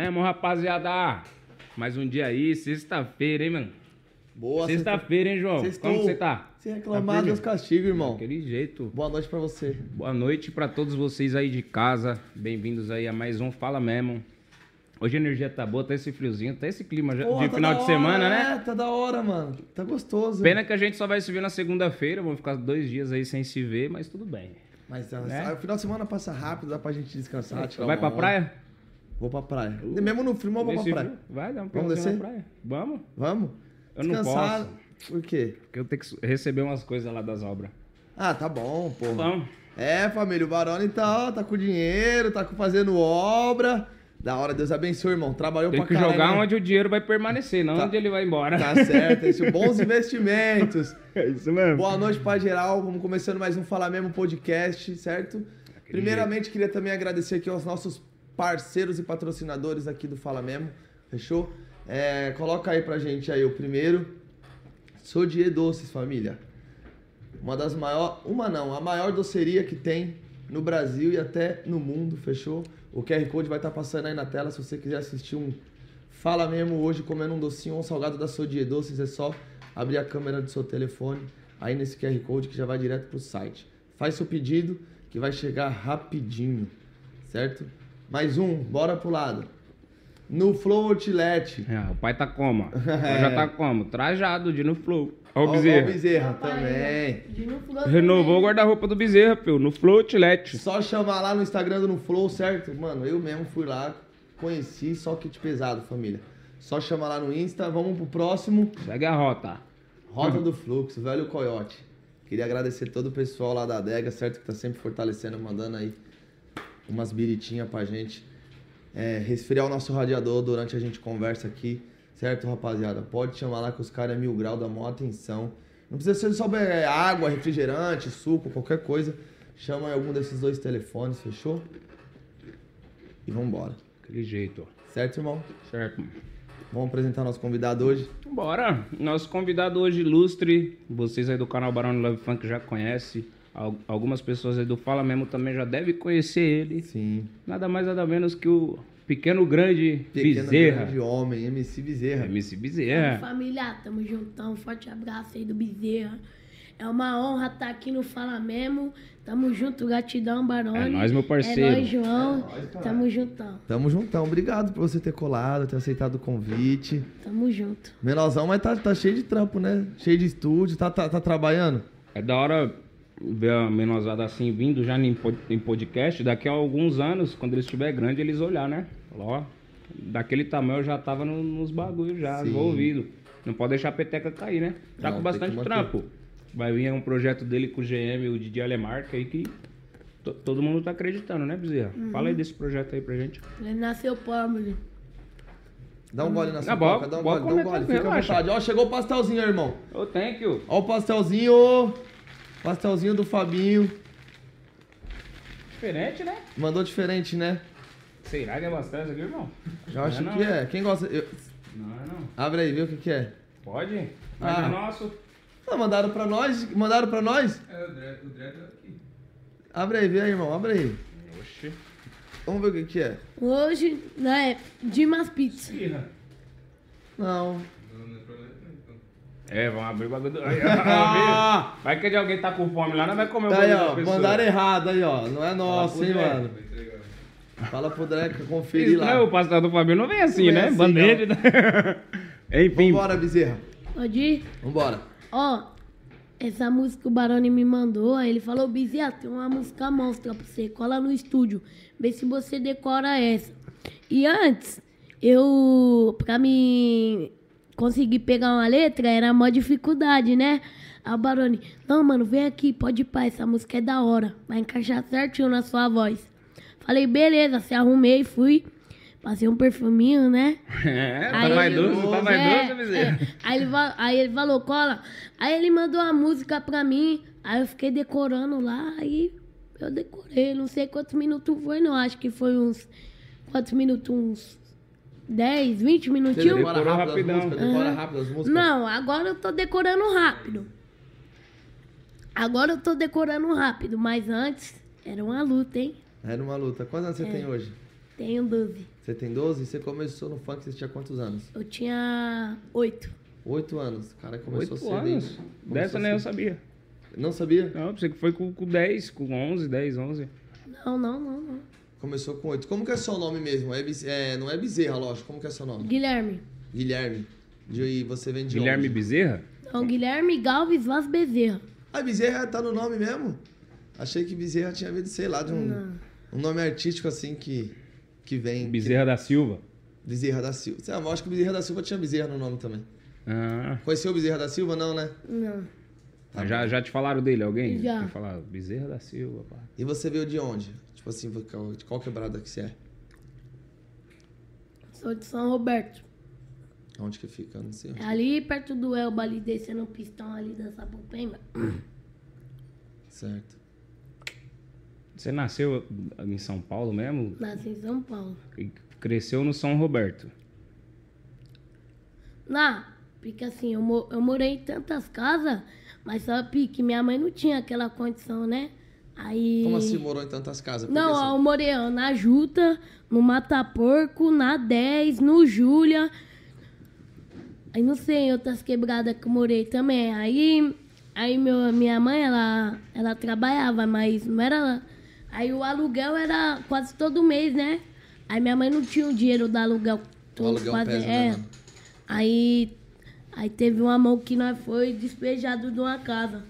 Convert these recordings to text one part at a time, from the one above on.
mesmo, rapaziada. Mais um dia aí, sexta-feira, hein, mano? Boa, Sexta-feira, hein, João? Sextou. Como você tá? Se reclamar, Tá Deus firme? castiga, irmão. Daquele jeito. Boa noite pra você. Boa noite pra todos vocês aí de casa. Bem-vindos aí a mais um Fala Mesmo. Hoje a energia tá boa, tá esse friozinho, tá esse clima de tá final de hora, semana, né? É, tá da hora, mano. Tá gostoso. Pena que a gente só vai se ver na segunda-feira, vamos ficar dois dias aí sem se ver, mas tudo bem. Mas Né? o final de semana passa rápido, dá pra gente descansar. vai pra onda. praia? Vou pra praia. Mesmo no frio, mas vou pra praia. frio? Vai dar um Vamos descer? na praia. Vamos. Vamos? Eu não Descansar. posso. Por quê? Porque eu tenho que receber umas coisas lá das obras. Ah, tá bom, porra. Vamos. É, família, o Barone tá, tá com dinheiro, tá fazendo obra. Da hora, Deus abençoe, irmão. Trabalhou Tem pra que caralho. jogar né? onde o dinheiro vai permanecer, não Tá. onde ele vai embora. Tá certo, esse bons investimentos. É isso mesmo. Boa noite pra geral, vamos começando mais um Fala Mesmo podcast, certo? Primeiramente, queria também agradecer aqui aos nossos parceiros e patrocinadores aqui do Fala Mesmo, fechou? É, coloca aí pra gente aí o primeiro. Sodier Doces, família. Uma das maiores, uma não, a maior doceria que tem no Brasil e até no mundo, fechou? O QR Code vai estar passando aí na tela se você quiser assistir um Fala mesmo hoje comendo um docinho ou um salgado da Sodier Doces, é só abrir a câmera do seu telefone aí nesse QR Code que já vai direto pro site. Faz seu pedido que vai chegar rapidinho, certo? Mais um, bora pro lado. No Flow Outlet. É, o pai tá como? ó? Já tá como? Trajado de no flow. Ó o Ó, ó bezerro. o Bezerra também. Renovou o guarda-roupa do bezerro, pio, no flow outlet. Só chamar lá no Instagram do No Flow, certo? Mano, eu mesmo fui lá, conheci, só kit pesado, família. Só chamar lá no Insta, vamos pro próximo. Segue a rota. Rota do Fluxo, velho Coyote. Queria agradecer todo o pessoal lá da adega, certo? Que tá sempre fortalecendo, mandando aí umas biritinhas pra gente. É, resfriar o nosso radiador durante a gente conversa aqui, certo, rapaziada? Pode chamar lá que os caras é mil grau, dá maior atenção. Não precisa ser só água, refrigerante, suco, qualquer coisa. Chama aí algum desses dois telefones, fechou? E vambora. Aquele jeito, ó. Certo, irmão? Certo. Vamos apresentar nosso convidado hoje. Bora! Nosso convidado hoje ilustre, vocês aí do canal Barão Love Funk já conhecem. Al- Algumas pessoas aí do Fala Mesmo também já devem conhecer ele. Sim. Nada mais, nada menos que o pequeno grande Pequeno Bezerra. grande homem, MC Bezerra. MC Bezerra. Família, tamo juntão. Forte abraço aí do Bezerra. É uma honra estar aqui no Fala Mesmo. Tamo junto, gratidão, Barone. É nóis, meu parceiro. É nóis, João. É nóis, tamo juntão. Tamo juntão. Obrigado por você ter colado, ter aceitado o convite. Tamo junto. Menorzão, mas tá, tá cheio de trampo, né? Cheio de estúdio. Tá, tá, tá trabalhando? É da hora ver a menosada assim vindo já em pod- em podcast. Daqui a alguns anos, quando ele estiver grande, eles olhar, né? Ó, daquele tamanho eu já tava no- nos bagulhos já, Sim. envolvido. Não pode deixar a peteca cair, né? Tá Não, com bastante trampo. Vai vir um projeto dele com o GM, o Didi Alemarca aí que to- todo mundo tá acreditando, né, Bezerra? Fala aí desse projeto aí pra gente. Ele nasceu pobre. Dá um gole na sua boca, dá um gole, dá um gole. Fica à vontade. Ó, chegou o pastelzinho, irmão. Ô, thank you. Ó o pastelzinho. Pastelzinho do Fabinho. Diferente, né? Mandou diferente, né? Será que é bastante aqui, irmão? Eu acho Não, que não. é. Quem gosta... eu- Não, não. Abre aí, vê o que que é. Pode? Mas Ah. é nosso. Ah, mandaram pra nós? Mandaram pra nós? É, o Dread, o Dread aqui. Abre aí, vê aí, irmão. Abre aí. Oxi. Vamos ver o que que é. Hoje, né, Dimas Pizza. Irra. Não. É, vamos abrir o bagulho do. Ah! Vai que de alguém tá com fome lá, não vai comer o Aí, bagulho da ó, mandaram errado aí, ó. Não é nosso, hein, mano. Fala pro Dreca conferir Isso, lá. né? O pastel do Fabio não vem assim, Não vem né? assim, Bandeja. né? Enfim. Vambora, Bezerra. Pode ir? Vambora. Ó, essa música o Barone me mandou, aí ele falou, Bezerra, tem uma música monstra pra você, cola no estúdio, vê se você decora essa. E antes, eu, pra me conseguir pegar uma letra, era mó dificuldade, né? Aí o Barone, não, mano, vem aqui, pode ir pá, essa música é da hora, vai encaixar certinho na sua voz. Falei, beleza, se arrumei, fui, passei um perfuminho, né? É, tá Aí mais ele- doce, tá mais É, doce, é. Aí, ele, aí ele falou, cola. Aí ele mandou a música pra mim. Aí eu fiquei decorando lá. Aí eu decorei. Não sei quantos minutos foi, não. Acho que foi uns. Quantos minutos? Uns 10, 20 Você minutinhos? decora Decorou rápido as rapidão. músicas? Decora Aham. rápido as músicas? Não, agora eu tô decorando rápido. Agora eu tô decorando rápido. Mas antes era uma luta, hein? Era uma luta. Quantos anos você É. tem hoje? Tenho 12. Você tem 12? Você começou no funk, você tinha quantos anos? Eu tinha 8. 8 anos. O cara começou Oito cedo, anos. Começou Dessa nem eu sabia. Não sabia? Não, pensei que foi com, com 10, com 11, 10, 11. Não, não, não, não. Começou com 8. Como que é seu nome mesmo? É, é, não é Bezerra, lógico. Como que é seu nome? Guilherme. Guilherme. De, e você vem de Guilherme onde? Bezerra? Não, Guilherme Galves Vaz Bezerra. Ah, Bezerra tá no nome mesmo? Achei que Bezerra tinha vindo, sei lá, de um, Não. um nome artístico assim que, que vem. Bezerra da Silva. Bezerra da Silva. Sei lá, eu acho que o Bezerra da Silva tinha Bezerra no nome também. Ah, Conheceu o Bezerra da Silva? Não, né? Não. Tá já, já te falaram dele, alguém? Já. Tem que falar, Bezerra da Silva, pá. E você veio de onde? Tipo assim, de qual quebrada que você é? Sou de São Roberto. Onde que fica? Não sei. É ali perto do Elba, ali descendo o pistão ali da Sapopemba. Certo. Você nasceu em São Paulo mesmo? Nasci em São Paulo. E cresceu no São Roberto. Não, porque assim, eu, mo- eu morei em tantas casas, mas só que minha mãe não tinha aquela condição, né? Aí. Como assim morou em tantas casas? Por Não, você- eu morei na Juta, no Mata Porco, na 10, no Júlia. Aí não sei, outras quebradas que eu morei também. Aí, aí meu, minha mãe, ela, ela trabalhava, mas não era. Aí o aluguel era quase todo mês, né? Aí minha mãe não tinha o dinheiro do aluguel. O aluguel quase, pesa, é. né? Aí, aí teve uma mão que nós foi despejado de uma casa.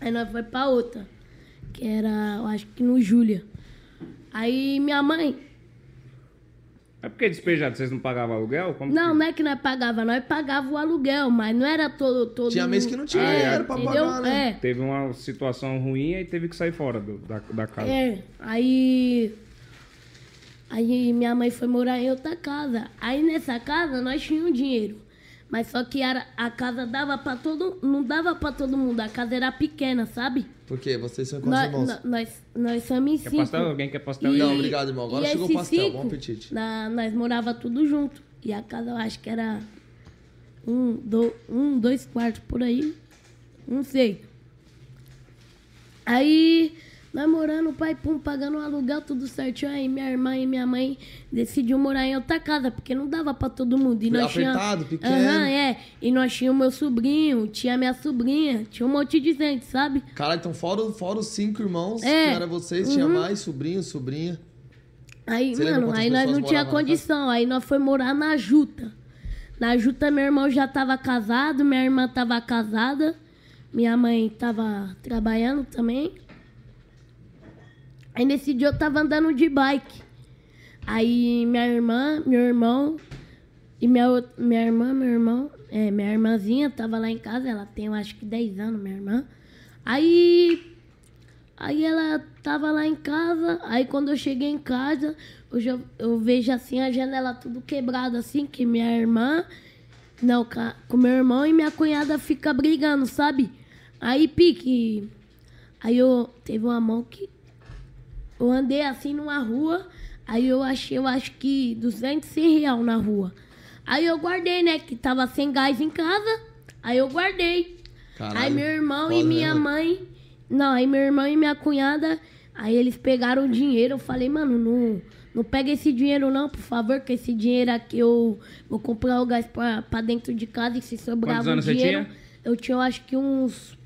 Aí nós foi pra outra. Que era, eu acho que no Júlia. Aí minha mãe. É porque despejado, vocês não pagavam aluguel? Como Não, que... não é que nós pagava, nós pagava o aluguel, mas não era todo. todo Tinha mês que não tinha é, dinheiro pra entendeu? pagar, né? É. Teve uma situação ruim e teve que sair fora do- da, da casa. É, aí. Aí minha mãe foi morar em outra casa. Aí nessa casa nós tínhamos dinheiro. Mas só que era, a casa dava pra todo. Não dava pra todo mundo. A casa era pequena, sabe? Por quê? Vocês são quantos Nós, irmãos? nós, nós, nós somos em Quer cinco. pastel? Alguém quer pastel? E- Não, obrigado, irmão. Agora chegou o pastel. cinco, Bom apetite. na- nós morava tudo junto. E a casa eu acho que era um, do, um dois quartos por aí. Não sei. Aí, nós morando, pai, pum, pagando o aluguel, tudo certinho. Aí minha irmã e minha mãe decidiu morar em outra casa, porque não dava pra todo mundo. E nós tinha- apertado, pequeno. Aham, é. E nós tínhamos meu sobrinho, tinha minha sobrinha, tinha um monte de gente, sabe? Cara, então fora, o- fora os cinco irmãos, É. que era vocês, tinha mais sobrinho, sobrinha. Aí, Você mano, aí nós não tinha condição. Aí nós foi morar na Juta. Na Juta, meu irmão já tava casado, minha irmã tava casada, minha mãe tava trabalhando também. Aí nesse dia eu tava andando de bike. Aí minha irmã, meu irmão e minha, minha irmã, meu irmão, é, minha irmãzinha tava lá em casa, ela tem eu acho que 10 anos, minha irmã. Aí Aí ela tava lá em casa, aí quando eu cheguei em casa, eu, eu vejo assim a janela tudo quebrada, assim, que minha irmã. Não, com meu irmão e minha cunhada fica brigando, sabe? Aí pique. Aí eu teve uma mão que. Eu andei assim numa rua, aí eu achei, eu acho que 200 100 real na rua. Aí eu guardei, né? Que tava sem gás em casa. Aí eu guardei. Caralho, aí meu irmão e né, minha mano? mãe. Não, aí meu irmão e minha cunhada. Aí eles pegaram o dinheiro. Eu falei, mano, não, não pega esse dinheiro não, por favor, que esse dinheiro aqui eu vou comprar o gás pra, pra dentro de casa e se sobrar Quantos anos você dinheiro. tinha? Eu tinha, eu acho que uns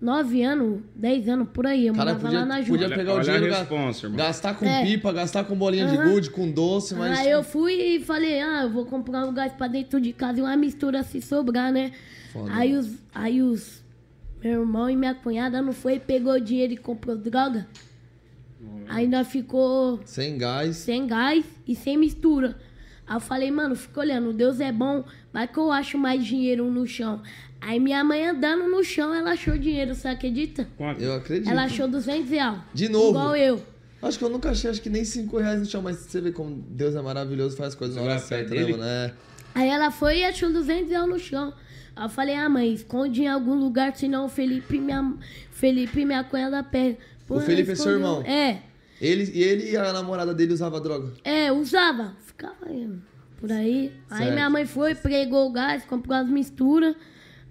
9 anos, 10 anos por aí. Eu Cara, morava podia, lá na podia Júlia. pegar o Olha a dinheiro, ga- responsa, irmão. gastar com É. pipa, gastar com bolinha de Aham. gude, com doce, mas... Aí eu fui e falei, ah, eu vou comprar um gás pra dentro de casa e uma mistura se sobrar, né? Foda. Aí os, aí os. Meu irmão e minha cunhada não foi, pegou o dinheiro e comprou droga. Aí nós ficou Sem gás. sem gás e sem mistura. Aí eu falei, mano, fica olhando, Deus é bom, vai que eu acho mais dinheiro no chão. Aí minha mãe andando no chão, ela achou dinheiro, você acredita? Quanto? Eu acredito. Ela achou 200 reais. De novo? Igual eu. Acho que eu nunca achei, acho que nem 5 reais no chão, mas você vê como Deus é maravilhoso, faz as coisas na hora certa, né, mano? É. Aí ela foi e achou 200 reais no chão. Aí eu falei, ah, mãe, esconde em algum lugar, senão o Felipe e minha, Felipe minha cunhada pegam. Pô, O Felipe é seu irmão? É, Ele, e ele e a namorada dele usava droga. é, usava. Ficava aí, por aí. Aí Certo. minha mãe foi, pregou o gás, comprou as misturas.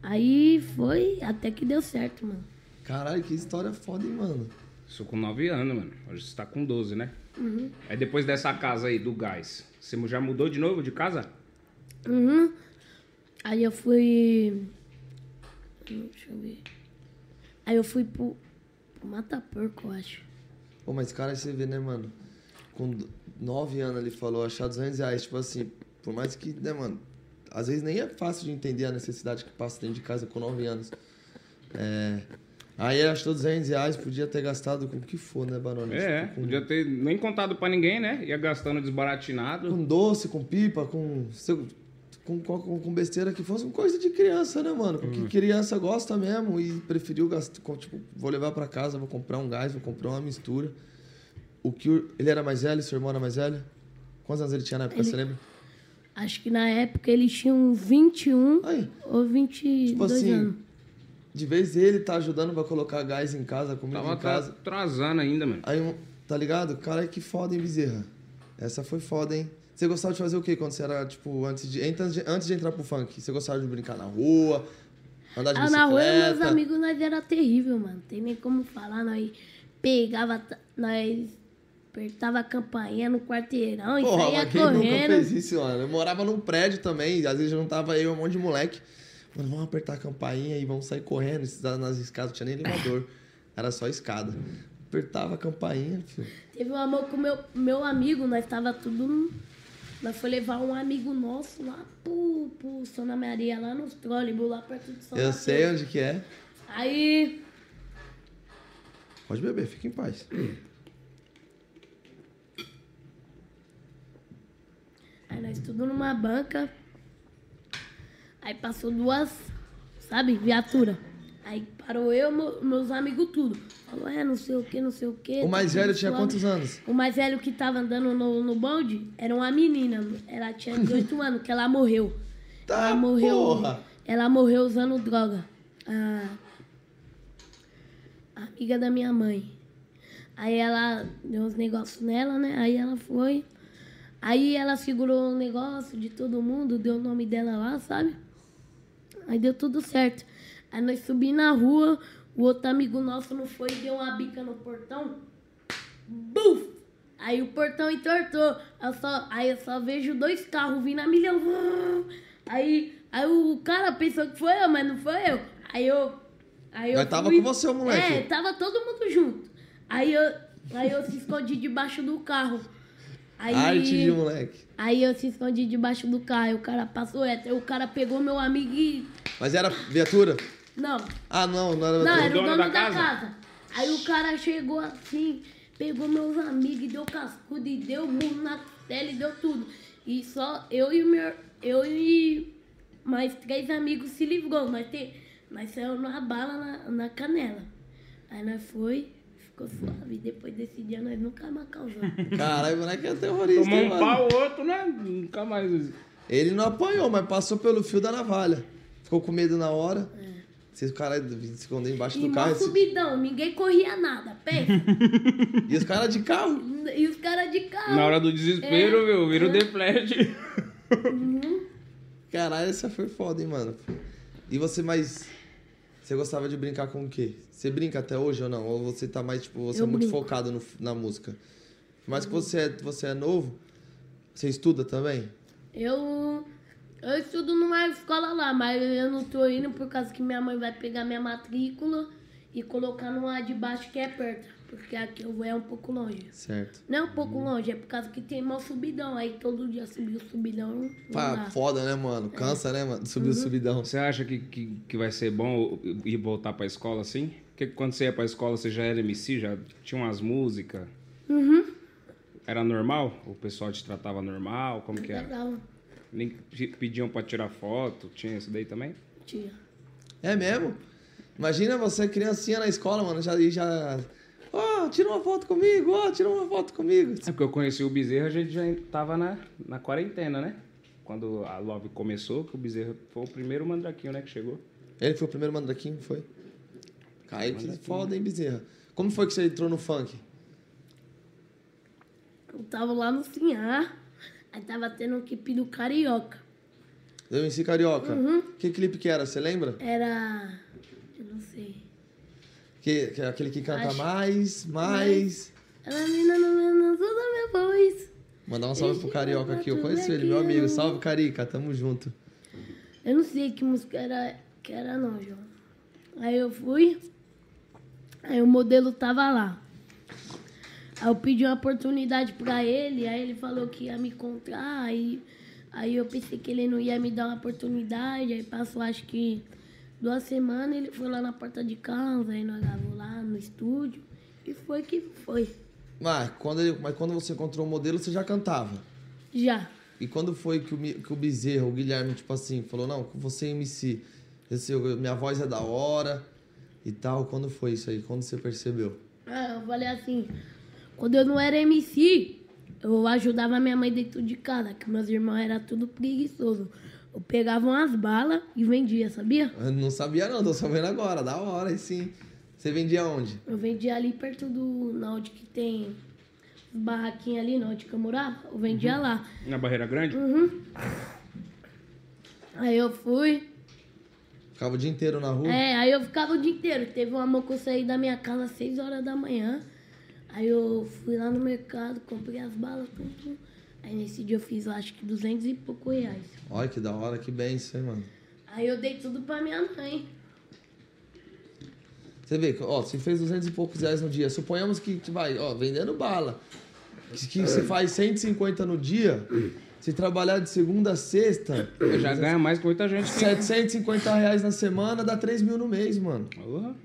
Aí foi, até que deu certo, mano. Caralho, que história foda, hein, mano? Isso com 9 anos, mano. Hoje você tá com 12, né? Aí depois dessa casa aí, do gás, você já mudou de novo de casa? Uhum. Aí eu fui. Deixa eu ver. Aí eu fui pro, pro Mata Porco, eu acho. Pô, mas cara, você vê, né, mano? Com 9 anos ele falou achar 200 reais. Tipo assim, por mais que, né, mano? Às vezes nem é fácil de entender a necessidade que passa dentro de casa com 9 anos. É. Aí ele achou 200 reais, podia ter gastado com o que for, né, Barone? É, Tipo, com, podia ter nem contado pra ninguém, né? Ia gastando desbaratinado. com doce, com pipa, com, com, com, com besteira que fosse, com coisa de criança, né, mano? Porque criança gosta mesmo e preferiu gastar, tipo, vou levar pra casa, vou comprar um gás, vou comprar uma mistura. O que ele era mais velho, seu irmão era mais velho? Quantos anos ele tinha na época, você lembra? Acho que na época eles tinham 21 Aí, ou 22 tipo assim, anos. de vez ele tá ajudando pra colocar gás em casa, comida Tava em casa. atrasando ainda, mano. Aí, tá ligado? Cara, que foda, hein, Bezerra? Essa foi foda, hein? Você gostava de fazer o quê quando você era, tipo, antes de, antes de, antes de entrar pro funk? Você gostava de brincar na rua, andar de Ah, bicicleta? na rua, meus amigos, nós era terrível, mano. Tem nem como falar. Nós pegava, nós apertava a campainha no quarteirão e Porra, saía mas quem nunca correndo. fez isso, mano? Eu morava num prédio também, às vezes juntava eu e um monte de moleque. Mano, vamos apertar a campainha e vamos sair correndo. Nas escadas não tinha nem elevador, era só escada. Apertava a campainha, filho. Teve um amor com meu, meu amigo, nós tava tudo. no- Nós foi levar um amigo nosso lá pro, pro Santa Maria, lá nos trólebus, lá perto de São Eu Mateus. sei onde que é. Aí, Pode beber, fica em paz. nós tudo numa banca. Aí passou duas, sabe, viatura. Aí parou eu, meu- meus amigos tudo. Falou, é, não sei o que, não sei o que. O mais velho tinha quantos anos? O mais velho que tava andando no, no bonde era uma menina. Ela tinha 18 anos, que ela morreu. Tá, ela morreu. porra. Ela morreu usando droga. A, a amiga da minha mãe. Aí ela deu uns negócios nela, né? Aí ela foi. Aí ela segurou o negócio de todo mundo, deu o nome dela lá, sabe? Aí deu tudo certo. Aí nós subimos na rua, o outro amigo nosso não foi e deu uma bica no portão. Buf! Aí o portão entortou. Eu só, aí eu só vejo dois carros vindo a milhão. Aí, aí o cara pensou que foi eu, mas não foi eu. Aí eu. Aí eu Mas tava fui- com você, o moleque. É, tava todo mundo junto. Aí eu, aí eu se escondi debaixo do carro. Aí, Arte de moleque. aí eu se escondi debaixo do carro. O cara passou reto. Aí o cara pegou meu amigo e. Mas era viatura? Não, Ah, não, não era não, era o dono dono da da, casa? casa? Aí o cara chegou assim, pegou meus amigos e deu cascudo e deu burro na tela e deu tudo. E só eu e o meu. Eu e mais três amigos se livrou. Nós, te, nós saímos numa bala na, na canela. Aí nós foi, ficou suave. Depois desse dia nós nunca mais causamos. Caralho, o moleque é terrorista, Tomou um mano? pau, o outro, né? Nunca mais. Ele não apanhou, mas passou pelo fio da navalha. Ficou com medo na hora. Se o cara se esconder embaixo E do carro. esse- subidão, ninguém corria nada, pensa. E os caras de carro. e os caras de carro. Na hora do desespero, É. viu? Vira o deflete. Caralho, essa foi foda, hein, mano. E você mais. Você gostava de brincar com o quê? Você brinca até hoje ou não? Ou você tá mais, tipo, você Eu é muito brinco. focado no- na música? Por mais que você é, você é novo, você estuda também? Eu, eu estudo numa escola lá, mas eu não tô indo por causa que minha mãe vai pegar minha matrícula e colocar numa de baixo que é perto. Porque aqui eu vou é um pouco longe. Certo. Não é um pouco longe, é por causa que tem mal subidão. Aí todo dia subir o subidão. Pá, foda, né, mano? Cansa, né, mano? Subir o subidão. Você acha que, que, que vai ser bom ir voltar pra escola assim? Porque quando você ia pra escola, você já era MC, já tinha umas músicas? Uhum. Era normal? O pessoal te tratava normal? Como que era? Legal. Nem pe- pediam pra tirar foto? Tinha isso daí também? Tia. É mesmo? Imagina você criancinha na escola, mano, já já. Tira uma foto comigo, ó, tira uma foto comigo. É porque eu conheci o Bezerra, a gente já tava na, na quarentena, né? Quando a Love começou, que o Bezerra foi o primeiro mandraquinho, né, que chegou. Ele foi o primeiro mandraquinho, foi? Caio, que foda, hein, Bezerra? Como foi que você entrou no funk? Eu tava lá no Sinhar, aí tava tendo um equipe do Carioca. Deu MC Carioca. Uhum. Que clipe que era, você lembra? Era. Que Que, é aquele que canta Acho- mais, mais. Ela menina não não toda minha voz. Mandar um salve pro Carioca aqui. Eu conheço ele, meu amigo. Salve, Carica. Tamo junto. Eu não sei que música era, que era não, João. Aí eu fui, aí o modelo tava lá. Aí eu pedi uma oportunidade pra ele, aí ele falou que ia me encontrar, aí, aí eu pensei que ele não ia me dar uma oportunidade, aí passou acho que duas semanas, ele foi lá na porta de casa, aí nós gravamos lá no estúdio, e foi que foi. Mas quando, ele- mas quando você encontrou o modelo, você já cantava. Já. E quando foi que o, que o Bezerra, o Guilherme, tipo assim, falou, não, com você MC, esse, minha voz é da hora e tal. Quando foi isso aí? Quando você percebeu? Ah, eu falei assim, quando eu não era MC, eu ajudava minha mãe dentro de casa, que meus irmãos eram tudo preguiçoso. Eu pegava umas balas e vendia, sabia? Eu não sabia não, tô sabendo agora, da hora, e sim. Você vendia onde? Eu vendia ali perto do. Na onde que tem barraquinha ali, na onde que eu morava, eu vendia lá. Na Barreira Grande? Aí eu fui. Ficava o dia inteiro na rua? É, aí eu ficava o dia inteiro. Teve uma amor que eu saí da minha casa às 6 horas da manhã. Aí eu fui lá no mercado, comprei as balas, tudo, tudo. Aí nesse dia eu fiz, eu acho que 200 e pouco reais. Olha que da hora, que bem isso, hein, mano. Aí eu dei tudo pra minha mãe. Você vê, que, ó, você fez 200 e poucos reais no dia. Suponhamos que, vai, ó, vendendo bala. Que, que você faz 150 no dia. Se trabalhar de segunda a sexta, Já ganha mais que muita gente. que- 750 reais na semana dá 3 mil no mês, mano.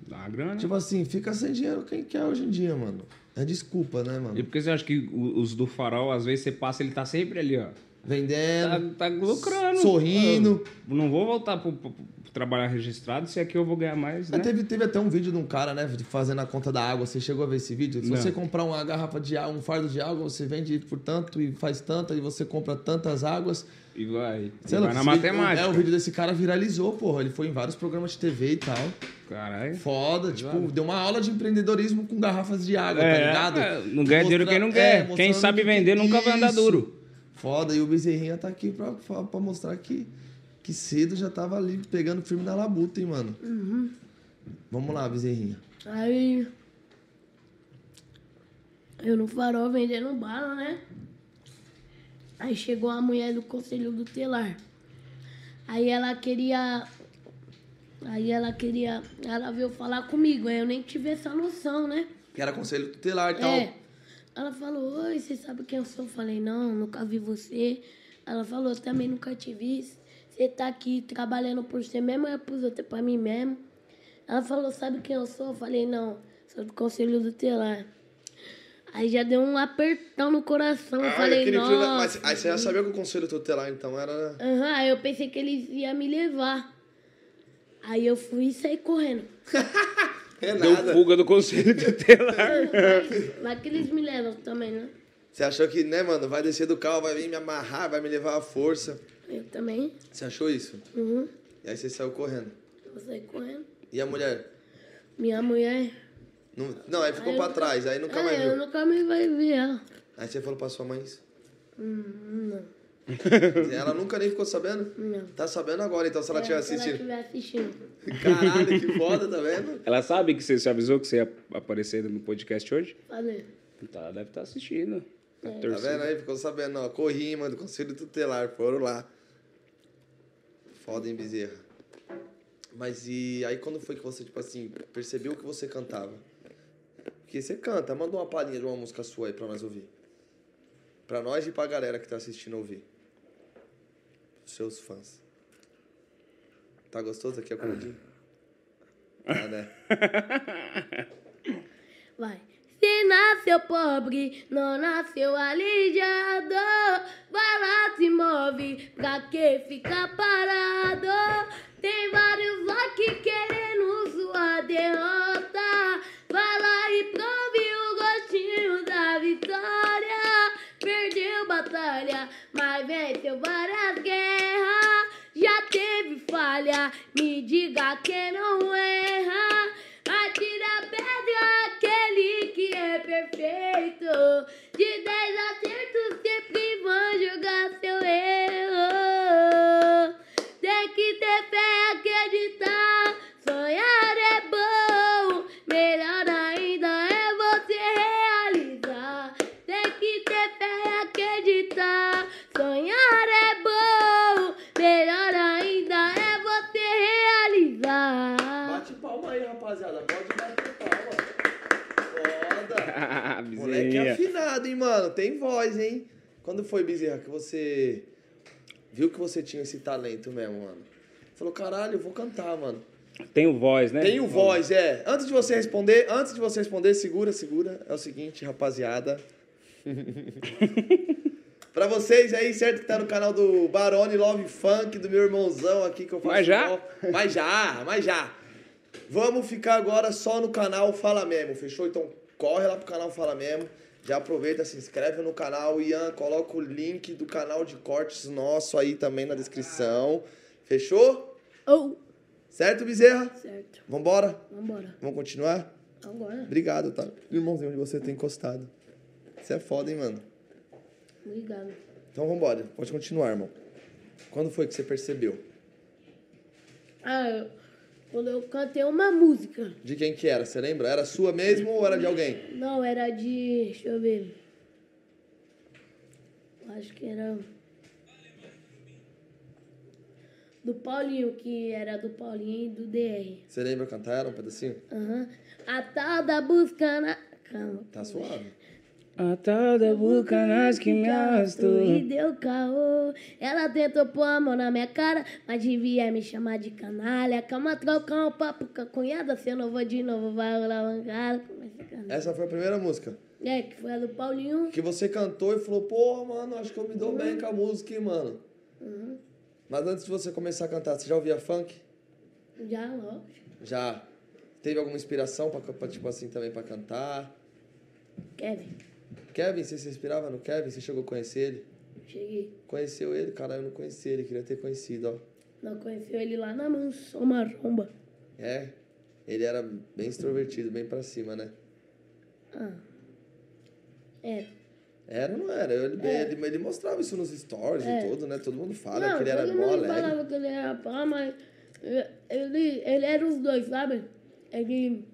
Dá uma grana. Tipo assim, fica sem dinheiro quem quer hoje em dia, mano. É desculpa, né, E mano? por que você acha que os do farol, às vezes você passa, ele tá sempre ali, ó. Tá, Vendendo, tá lucrando. sorrindo. Eu não vou voltar pro, pro- pro trabalhar registrado se aqui eu vou ganhar mais, né? É, teve, teve até um vídeo de um cara, né, fazendo a conta da água. Você chegou a ver esse vídeo? Se Não. você comprar uma garrafa de água, um fardo de água, você vende por tanto e faz tanta, e você compra tantas águas. E vai. e Sei vai lá, na esse vídeo- matemática. É, o vídeo desse cara viralizou, porra. Ele foi em vários programas de TV e tal. Caralho. Foda, tipo, deu uma aula de empreendedorismo com garrafas de água, tá É, ligado? é, não ganha dinheiro quem não quer. é, quem sabe que- vender nunca vai andar Isso. duro. Foda, e o Bezerrinha tá aqui pra, pra, mostrar que, que cedo já tava ali pegando firme na labuta, hein, mano? Vamos lá, Bezerrinha. Aí. Eu no farol vendendo bala, né? Aí chegou a mulher do conselho do telar. Aí ela queria. Aí ela queria. Ela veio falar comigo. Aí eu nem tive essa noção, né? Que era conselho tutelar e tal. É. Ela falou, oi, você sabe quem eu sou? Eu falei, não, nunca vi você. Ela falou, eu também nunca te vi. Você tá aqui trabalhando por você mesmo é pros outros, é pra mim mesmo? Ela falou, sabe quem eu sou? Eu falei, não, sou do conselho do telar. Aí já deu um apertão no coração. Eu falei, frio na- nossa. Mas aí você já sabia que o conselho tutelar, então, era... Aham, aí eu pensei que eles iam me levar. Aí eu fui e saí correndo. É Deu fuga do conselho tutelar. Mas que eles me levam também, né? Você achou que, né, mano, vai descer do carro, vai vir me amarrar, vai me levar à força. Eu também. Você achou isso? Uhum. E aí você saiu correndo. Eu saí correndo. E a mulher? Minha mulher. Não, não aí ficou Aí pra eu- trás, aí nunca é, mais eu viu. nunca mais vai ver ela. Aí você falou pra sua mãe isso? Hum, não, Ela nunca nem ficou sabendo? não. Tá sabendo agora, então, se ela estiver É, Se ela assistindo. estiver assistindo. Caralho, que foda, tá vendo? Ela sabe que você se avisou que você ia aparecer no podcast hoje? Falei. Tá, deve estar assistindo. Tá Tá torcendo. vendo aí? Ficou sabendo, ó. Corri, mano, do Conselho Tutelar, foram lá. Foda, hein, Bezerra? Mas e aí quando foi que você, tipo assim, percebeu que você cantava? Porque você canta, manda uma palhinha de uma música sua aí pra nós ouvir. Pra nós e pra galera que tá assistindo ouvir. Seus fãs. Tá gostoso aqui a comidinha? Tá, né? Vai. Se nasceu pobre, não nasceu alijado. Vai lá, se move, pra que ficar parado? Tem vários lá que querendo sua derrota. Me diga que não erra. Atira a pedra aquele que é perfeito. De 10 acertos sempre vão jogar seu erro. Tem que ter fé, acreditar. Sonhar é bom, melhor moleque é afinado, hein, mano? Tem voz, hein? Quando foi, Bezerra, que você viu que você tinha esse talento mesmo, mano? Falou, caralho, eu vou cantar, mano. Tenho voz, né? Tenho voz, é. Antes de você responder, antes de você responder, segura, segura. É o seguinte, rapaziada. pra vocês aí, certo, que tá no canal do Barone Love Funk, do meu irmãozão aqui que eu faço. Mas já? Mas já, mas já. Vamos ficar agora só no canal Fala Mesmo, fechou? Então corre lá pro canal Fala Mesmo. Já aproveita, se inscreve no canal. Ian, coloca o link do canal de cortes nosso aí também na descrição. Fechou? Oh, Certo, Bezerra? certo. Vambora? Vambora. Vamos continuar? Agora. Obrigado, tá? Irmãozinho onde você tem encostado. Você é foda, hein, mano? Obrigado. Então vambora. Pode continuar, irmão. Quando foi que você percebeu? Ah, eu- quando eu cantei uma música. De quem que era? Você lembra? Era sua mesmo ou era de alguém? Não, era de. Deixa eu ver. Acho que era. Do Paulinho, que era do Paulinho e do DR. Você lembra cantar? Era um pedacinho? Aham. A tal da busca na. Calma. Tá suave. A tal da boca nas que me E arrastou. deu caô. Ela tentou pôr a mão na minha cara, mas devia me chamar de canalha. Calma, trocar um papo com a cunhada. Se eu não vou de novo, vai rolar uma cara. Começa a cantar. Essa foi a primeira música. É, que foi a do Paulinho. Que você cantou e falou, porra, mano, acho que eu me dou bem com a música, hein, mano. Mas antes de você começar a cantar, você já ouvia funk? Já, lógico. Já. Teve alguma inspiração pra, pra, tipo assim, também pra cantar? Kevin, Kevin, você se inspirava no Kevin? Você chegou a conhecer ele? cheguei. Conheceu ele? Caralho, eu não conheci ele, queria ter conhecido, ó. Não conheceu ele lá na mansão maromba. É, ele era bem extrovertido, bem pra cima, né? Ah. É. Era ou não era? Ele, ele, ele mostrava isso nos stories e tudo, né? Todo mundo fala não, que ele era todo mó mundo alegre. falava que ele era pá, mas ele, ele era os dois, sabe? Ele,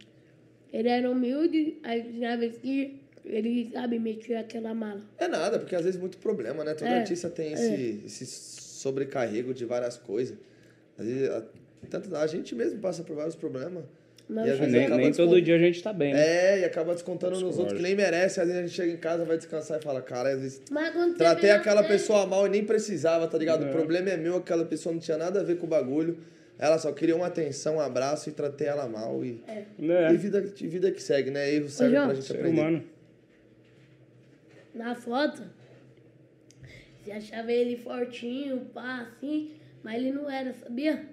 ele era humilde, aí tinha vez que ele, sabe, metia aquela mala. É nada, porque às vezes muito problema, né? Todo É, artista tem esse, esse sobrecarrego de várias coisas. Às vezes, a, tanto a gente mesmo passa por vários problemas. Mas E às vezes Nem, acaba nem todo dia a gente tá bem, né? É, e acaba descontando nos outros que nem merece. Às vezes a gente chega em casa, vai descansar e fala, cara, às vezes tratei vê aquela você- pessoa mal e nem precisava, tá ligado? É. O problema é meu, aquela pessoa não tinha nada a ver com o bagulho. Ela só queria uma atenção, um abraço e tratei ela mal. E, É. e vida, vida que segue, né? Erro serve João, pra gente Ser aprender. humano. Na foto, você achava ele fortinho, pá, assim, mas ele não era, sabia?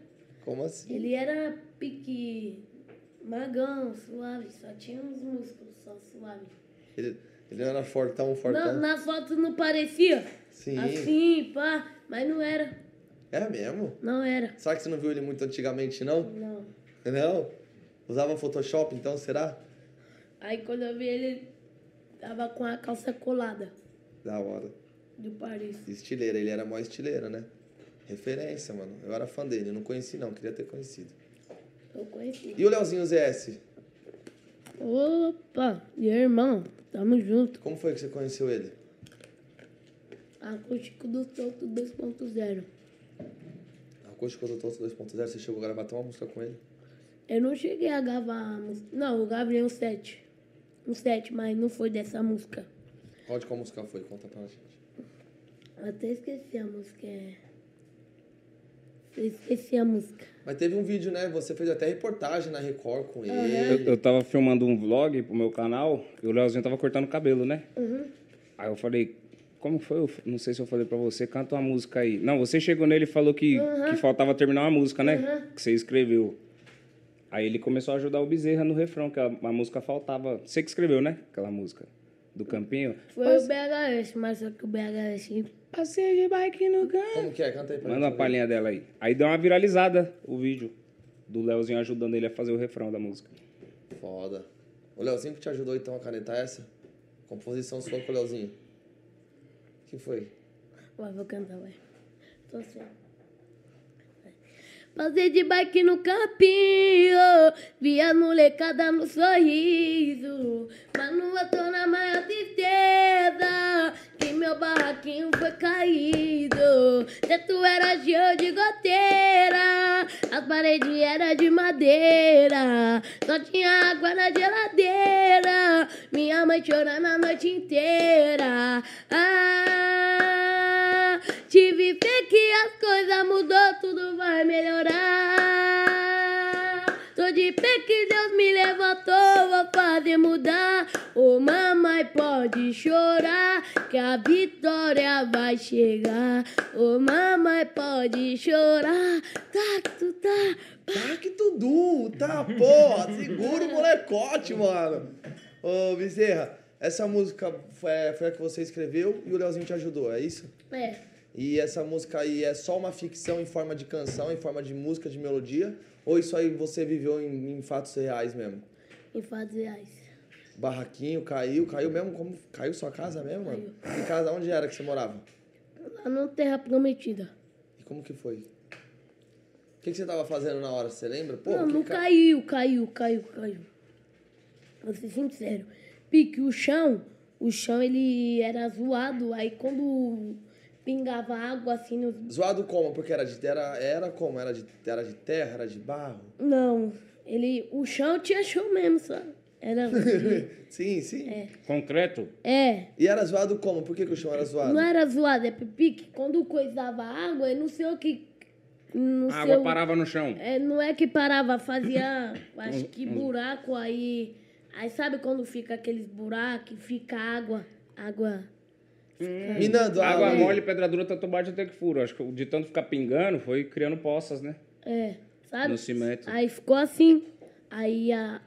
Como assim? Ele era pique magão, suave, só tinha uns músculos, só suave. Ele, ele não era fortão, fortão. Não, nas fotos não parecia Sim. assim, pá, mas não era, É mesmo? não era. Será que você não viu ele muito antigamente, não? Não. Não? Usava Photoshop, então, será? Aí quando eu vi ele, tava com a calça colada Da hora. do Paris. Estileira, ele era mó estileiro, né? Referência, mano. Eu era fã dele, eu não conheci não, queria ter conhecido. Eu conheci. E o Leozinho ZS? Opa, e aí, irmão, tamo junto. Como foi que você conheceu ele? Acústico do Solto 2.0. Acústico do Toto 2.0, você chegou a gravar até uma música com ele? Eu não cheguei a gravar a música. Não, eu gravei um set. Um set, mas não foi dessa música. Qual de qual música foi? Conta pra gente. Eu até esqueci a música. é. Eu esqueci a música. Mas teve um vídeo, né? Você fez até reportagem na Record com Eu, ele. eu tava filmando um vlog pro meu canal e o Leozinho tava cortando o cabelo, né? Uhum. Aí eu falei, como foi? Eu não sei se eu falei pra você, canta uma música aí. Não, você chegou nele e falou que, que faltava terminar uma música, né? Que você escreveu. Aí ele começou a ajudar o Bezerra no refrão, que a, a música faltava. Você que escreveu, né? Aquela música do Campinho. Foi o BHS, mas só que o BHS. Passei de bike no campo. Como que é? Canta aí pra Manda uma palhinha dela aí. Aí deu uma viralizada o vídeo do Leozinho ajudando ele a fazer o refrão da música. Foda. O Leozinho que te ajudou então a canetar essa? Composição sua com o Leozinho. que foi? Vai, vou cantar, vai. Tô assim. Passei de bike no campinho, vi a molecada no sorriso. Mas não eu tô na maior tristeza, que meu barraquinho foi caído. Teto era gel de goteira, As paredes eram de madeira, só tinha água na geladeira. Minha mãe chorando a noite inteira. Ah, tive fé que as coisas mudou, tudo vai melhorar. Tô de pé que Deus me levantou, vou fazer mudar. Ô mamãe pode chorar, que a vitória vai chegar. Ô mamãe pode chorar, tá que tu tá. Tá que tudo, tá, porra, segura o molecote, mano. Ô, Bezerra, essa música foi, foi a que você escreveu e o Leozinho te ajudou, é isso? É, E essa música aí é só uma ficção em forma de canção, em forma de música, de melodia? Ou isso aí você viveu em, em fatos reais mesmo? em fatos reais. Barraquinho, caiu, caiu mesmo? Como, caiu sua casa mesmo, mano? Em casa, onde era que você morava? Lá na Terra Prometida. E como que foi? O que, que você tava fazendo na hora, você lembra? Pô, não, não ca- caiu, caiu, caiu, caiu. Vou ser sincero. Pique, o chão, o chão ele era zoado, aí quando pingava água assim nos. Zoado como? Porque era de era, era como? Era de, era de terra, era de barro? Não, ele. O chão tinha chão mesmo, sabe? Era. sim, sim. Concreto? é. E era zoado como? Por que, que o chão era zoado? Não era zoado, é pique. Quando coisava água, eu não sei o que. Não A água o- parava no chão. É, não é que parava, fazia, acho que buraco aí. Aí sabe quando fica aqueles buracos fica água? Água. Minando a Água água. mole, pedra dura, tanto bate até que fura. Acho que de tanto ficar pingando, foi criando poças, né? É, sabe? No cimento. Aí ficou assim. Aí a,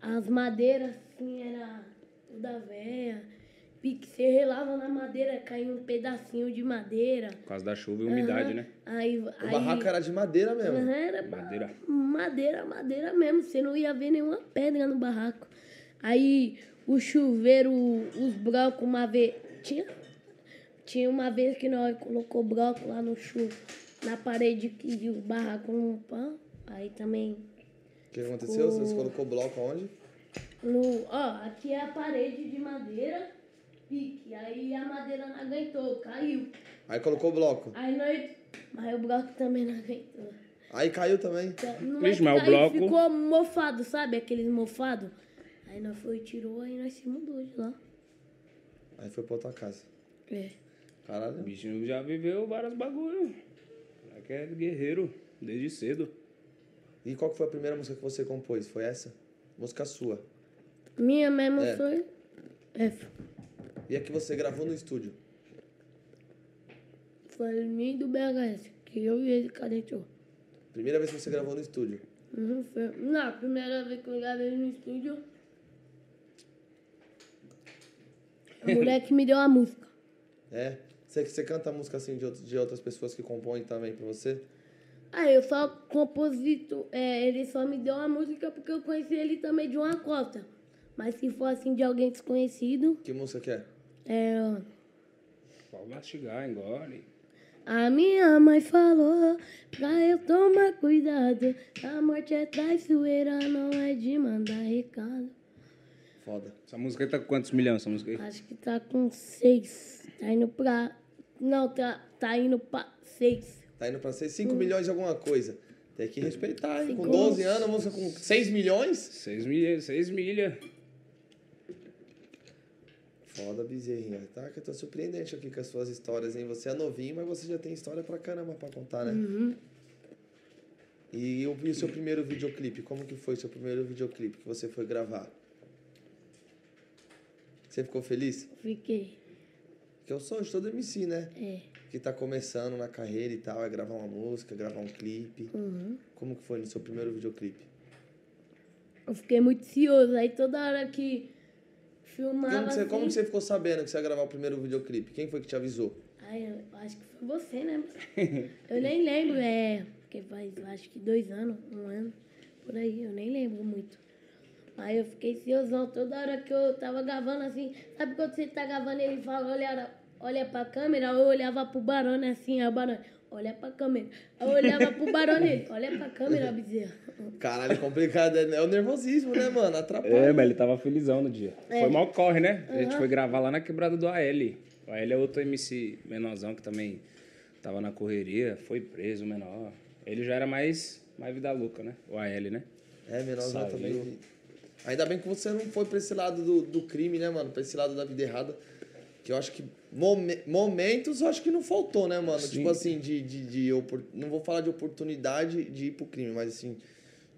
as madeiras, assim, era toda véia. Pique, você relava na madeira, caía um pedacinho de madeira. Por causa da chuva e umidade, Aham. né? Aí, O aí, barraco era de madeira mesmo. Aham, era Madeira. Madeira, madeira mesmo. Você não ia ver nenhuma pedra no barraco. Aí o chuveiro, os blocos, uma vez. Tinha, tinha uma vez que nós colocou bloco lá no chu, na parede que o barraco não pã. Aí também. O que aconteceu? Você colocou bloco aonde? No, ó, aqui é a parede de madeira, pique. Aí a madeira não aguentou, caiu. Aí colocou bloco. Aí nós. Mas o bloco também não aguentou. Aí caiu também. Não Vixe, que mas o bloco- ficou mofado, sabe? Aqueles mofados. Aí nós foi, tirou, aí nós se mudou de lá. Aí foi pra outra casa. É. O Caralho. bichinho já viveu vários bagulho. Que é guerreiro, desde cedo. E qual que foi a primeira música que você compôs? Foi essa? Música sua. Minha mesmo É. foi. F. E a que você gravou no estúdio? Foi mim do BHS, que eu e ele cadentou. Primeira vez que você gravou no estúdio. Uhum, foi. Não, a primeira vez que eu gravei no estúdio. A mulher que me deu a música. É? Você, você canta música assim de, outros, de outras pessoas que compõem também pra você? Ah, eu só composito, é, ele só me deu a música porque eu conheci ele também de uma cota. Mas se for assim de alguém desconhecido, Que música que é? é. Pode mastigar, engole. A minha mãe falou pra eu tomar cuidado. A morte é traiçoeira, não é de mandar recado. Foda. Essa música aí tá com quantos milhões, essa música aí? Acho que tá com seis. Tá indo pra. Não, tá, tá indo pra seis. Tá indo pra ser 5 milhões de alguma coisa. Tem que respeitar, hein? Com Cinco. 12 anos, música com 6 milhões? Seis milha, seis milha. Foda, bezerrinha. Tá? Que eu tô surpreendente aqui com as suas histórias, hein? Você é novinho, mas você já tem história pra caramba pra contar, né? E, o, e o seu primeiro videoclipe? Como que foi o seu primeiro videoclipe que você foi gravar? Você ficou feliz? Fiquei. Que é o sonho de todo MC, né? É. Que tá começando na carreira e tal, é gravar uma música, gravar um clipe. Uhum. Como que foi no seu primeiro videoclipe? Eu fiquei muito ansioso. Aí toda hora que filmava. Como que, você, assim, como que você ficou sabendo que você ia gravar o primeiro videoclipe? Quem foi que te avisou? Aí eu acho que foi você, né? Eu nem lembro, é. Porque faz acho que dois anos, um ano, por aí, eu nem lembro muito. Aí eu fiquei ansiosão toda hora que eu tava gravando assim. Sabe quando você tá gravando e ele fala, olha, olha pra câmera, eu olhava pro Barone assim, aí o Barone, olha pra câmera. Eu olhava pro Barone, ele, olha pra câmera, bezerra. Caralho, é complicado. É, é o nervosismo, né, mano? Atrapalha. É, mas ele tava felizão no dia. É. Foi mal corre, né? A gente foi gravar lá na quebrada do AL. O AL é outro MC menorzão que também tava na correria, foi preso, menor. Ele já era mais Mais vida louca, né? O AL, né? É, menorzão Saiu. também. Ainda bem que você não foi pra esse lado do, do crime, né, mano? Pra esse lado da vida errada. Que eu acho que momen- momentos eu acho que não faltou, né, mano? Sim. Tipo assim, de. de, de opor- Não vou falar de oportunidade de ir pro crime, mas assim,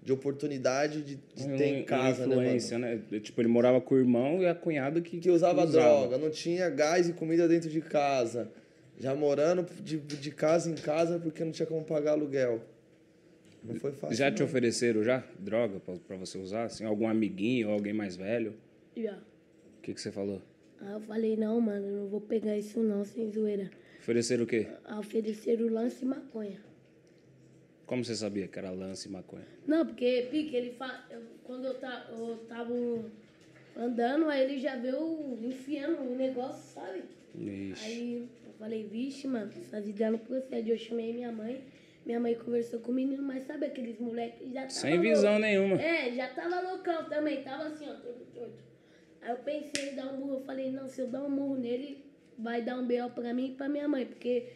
de oportunidade de, de Um- ter em uma casa, né, mano? influência, né? Tipo, ele morava com o irmão e a cunhada que, Que usava, droga, não tinha gás e comida dentro de casa. Já morando de, de casa em casa porque não tinha como pagar aluguel. Não foi fácil. Já te não. ofereceram já droga pra, pra você usar? Assim, algum amiguinho ou alguém mais velho? Já. O que, que você falou? Aí eu falei, não, mano, eu não vou pegar isso não, sem zoeira. Ofereceram o quê? Aí ofereceram lance e maconha. Como você sabia que era lance e maconha? Não, porque, Pique, ele fa... eu- quando eu, ta... eu tava andando, aí ele já veio enfiando o negócio, sabe? Ixi. Aí eu falei, vixe, mano, essa vida não procede. Eu chamei minha mãe, minha mãe conversou com o menino, mas sabe aqueles moleques já tava Sem visão louco. nenhuma. É, já tava loucão também, tava assim, ó, todo torto. Aí eu pensei em dar um murro, eu falei, não, se eu dar um murro nele, vai dar um B.O. pra mim e pra minha mãe, porque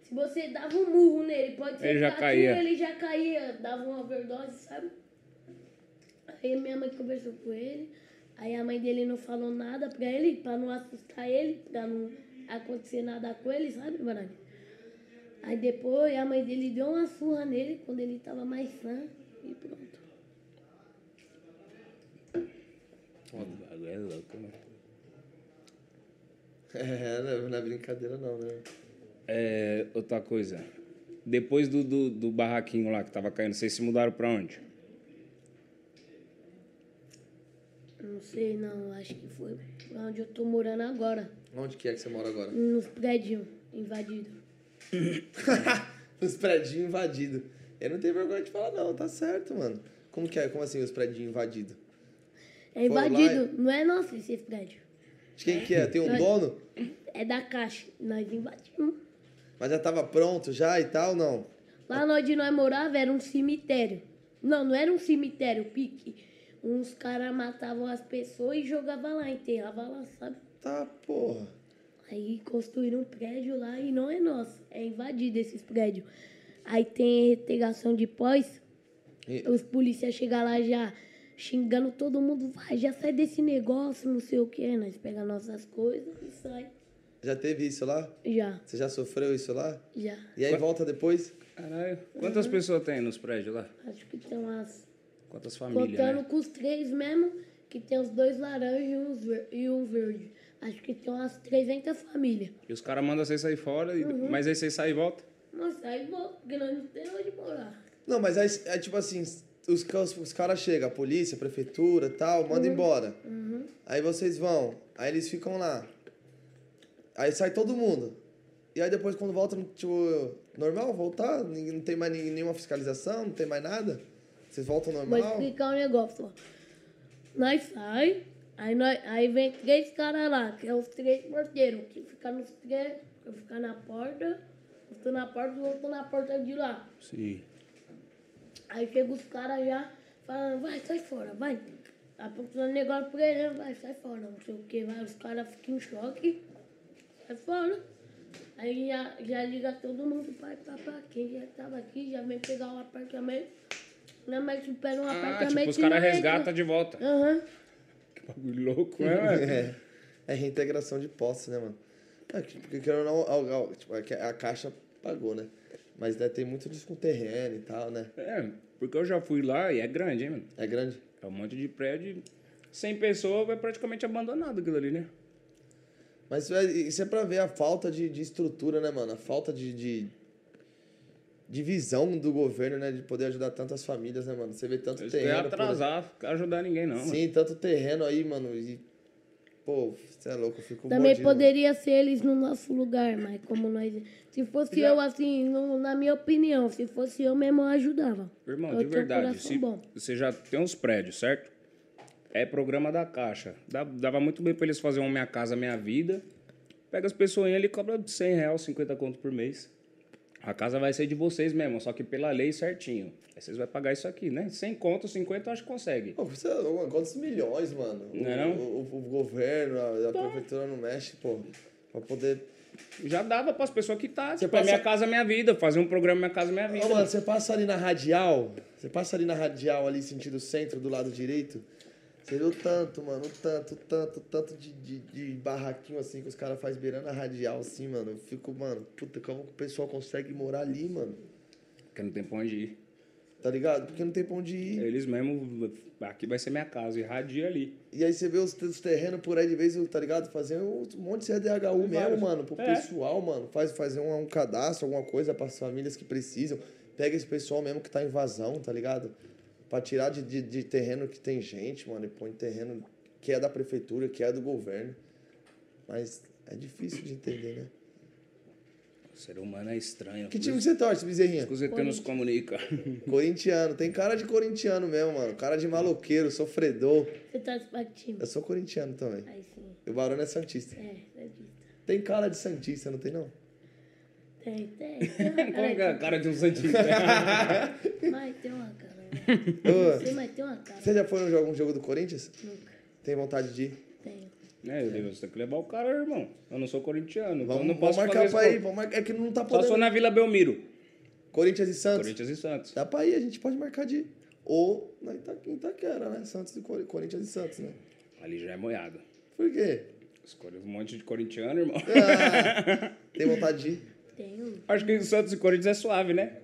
se você dava um murro nele, pode ser Ele já caía. ele já caía, dava uma overdose, sabe? Aí minha mãe conversou com ele, aí a mãe dele não falou nada pra ele, pra não assustar ele, pra não acontecer nada com ele, sabe, Barani? Aí depois a mãe dele deu uma surra nele quando ele tava mais sã e pronto. O bagulho é louco, mano. É, não é- brincadeira não, né? É, outra coisa. Depois do, do, do barraquinho lá que tava caindo, vocês se mudaram pra onde? Não sei não, acho que foi pra onde eu tô morando agora. Onde que é que você mora agora? Nos prédios invadidos. os prédios invadidos. Eu não tenho vergonha de falar não, tá certo, mano. Como que é? Como assim os prédios invadidos? É invadido, não é nosso esse prédio. De quem que é? Tem um Nós- dono? É da Caixa. Nós invadimos. Mas já tava pronto já e tal, não? Lá onde nós morava era um cemitério. Não, não era um cemitério, pique. Uns caras matavam as pessoas e jogavam lá, enterravam lá, sabe? Tá, porra. Aí construíram um prédio lá e não é nosso, é invadido esses prédios. Aí tem retegação de pós, E- os policiais chegam lá já xingando todo mundo, vai, já sai desse negócio, não sei o que, nós pegamos nossas coisas e sai. Já teve isso lá? Já, Você já sofreu isso lá? já. E aí volta depois? Caralho. Quantas pessoas tem nos prédios lá? Acho que tem umas. Quantas famílias, Contando né? com os três mesmo, que tem os dois laranjas e, e um verde. Acho que tem umas 300 famílias. E os caras mandam vocês sair fora, e... Uhum. mas aí vocês saem e voltam? Nossa, aí vou, porque nós não temos onde morar. Não, mas aí, é tipo assim, os, os caras chegam, a polícia, a prefeitura tal, manda embora. Aí vocês vão, aí eles ficam lá. Aí sai todo mundo. E aí depois quando volta, tipo, normal, voltar, não tem mais nenhuma fiscalização, não tem mais nada. Vocês voltam Vou normal? explicar um negócio, ó. Nós sai, aí, nós, aí vem três caras lá, que é os três porteiros, que ficam nos três, que fica na porta, eu tô na porta, o outro na porta de lá. Sim. Aí chega os caras já falando, vai, sai fora, vai. Apontando negócio pra ele, vai, sai fora, não sei o que, vai, os caras ficam em choque, sai fora. Aí já, já liga todo mundo, pai, papá, quem já tava aqui, já vem pegar o apartamento. Não é mais supera um Ah, apartamento tipo, os caras resgatam de volta. Aham. Que bagulho louco, né, velho? É, é reintegração de posse, né, mano? É, que- porque querendo ou não, a, a- é que a caixa pagou, né? Mas deve ter muito disso com terreno e tal, né? É, porque eu já fui lá e é grande, hein, mano? É grande? É um monte de prédio. 100 pessoas, vai praticamente abandonado aquilo ali, né? Mas isso é, isso é pra ver a falta de, de estrutura, né, mano? A falta de, de, de visão do governo, né? De poder ajudar tantas famílias, né, mano? Você vê tanto querem terreno. por- atrasar, ajudar ninguém, não, mano. Sim, tanto terreno aí, mano. E, pô, você é louco, eu fico Também mordido, poderia ser eles no nosso lugar, mas como nós. Se fosse Já- eu, assim, no- na minha opinião, se fosse eu mesmo, eu ajudava. Irmão, eu de verdade, se bom. você já tem uns prédios, certo? É programa da Caixa. Dá- Dava muito bem pra eles fazerem um Minha Casa Minha Vida. Pega as pessoas ali e cobra 100 reais, 50 conto por mês. A casa vai ser de vocês mesmo, só que pela lei certinho. Aí vocês vão pagar isso aqui, né? 100 conto, 50 eu acho que consegue. Pô, você é quantos milhões, mano? O, Não é não? O, o- o governo, a, a prefeitura não mexe, pô. Pra poder. Já dava pras pessoas que tá. Você Tipo, a passa- minha casa, minha vida. Fazer um programa Minha Casa Minha Vida. Ô, mano, você passa ali na radial, você passa ali na radial, ali sentido centro, do lado direito, você o tanto, mano, tanto, tanto, tanto de, de, de barraquinho assim que os caras fazem beirando a radial, assim, mano. Eu fico, mano, puta, como que o pessoal consegue morar ali, mano? Porque não tem pra onde ir. Tá ligado? Porque não tem pra onde ir. Eles mesmo, aqui vai ser minha casa, e radia ali. E aí você vê os, os terrenos por aí de vez, tá ligado? Fazer um monte de CDHU mesmo, vários. mano, pro É. pessoal, mano. Faz, fazer um, um cadastro, alguma coisa pras famílias que precisam. Pega esse pessoal mesmo que tá em vazão, tá ligado? Pra tirar de, de, de terreno que tem gente, mano, e põe terreno que é da prefeitura, que é do governo. Mas é difícil de entender, né? O ser humano é estranho. Que time que você torce, bezerrinha? Os nos comunica. Corintiano. Tem cara de corintiano mesmo, mano. Cara de maloqueiro, sofredor. Você torce pra que time? Eu sou corintiano também. Aí sim. E o Barão é Santista. É, Santista. Tem cara de Santista, não tem não? Tem, tem. tem que é a cara de um santista? Mas tem uma Sim, mas tem uma cara. Você já foi no jogo, um jogo do Corinthians? Nunca. Tem vontade de ir? Tenho. é, Deus, tem que levar o cara, irmão. Eu não sou corintiano. então Vamos, eu não vamos posso marcar fazer pra ir. Vamos marcar. É que não tá Só se for podendo. na Vila Belmiro. Corinthians e Santos? Corinthians e Santos. Dá pra ir, a gente pode marcar de ir. Ou na Ita- em Itaquera, né? Santos e Cor- Corinthians e Santos, né? Ali já é moiado. Por quê? Cor- Um monte de corintiano, irmão. Ah, tem vontade de ir? Tenho. Acho que Santos e Corinthians é suave, né?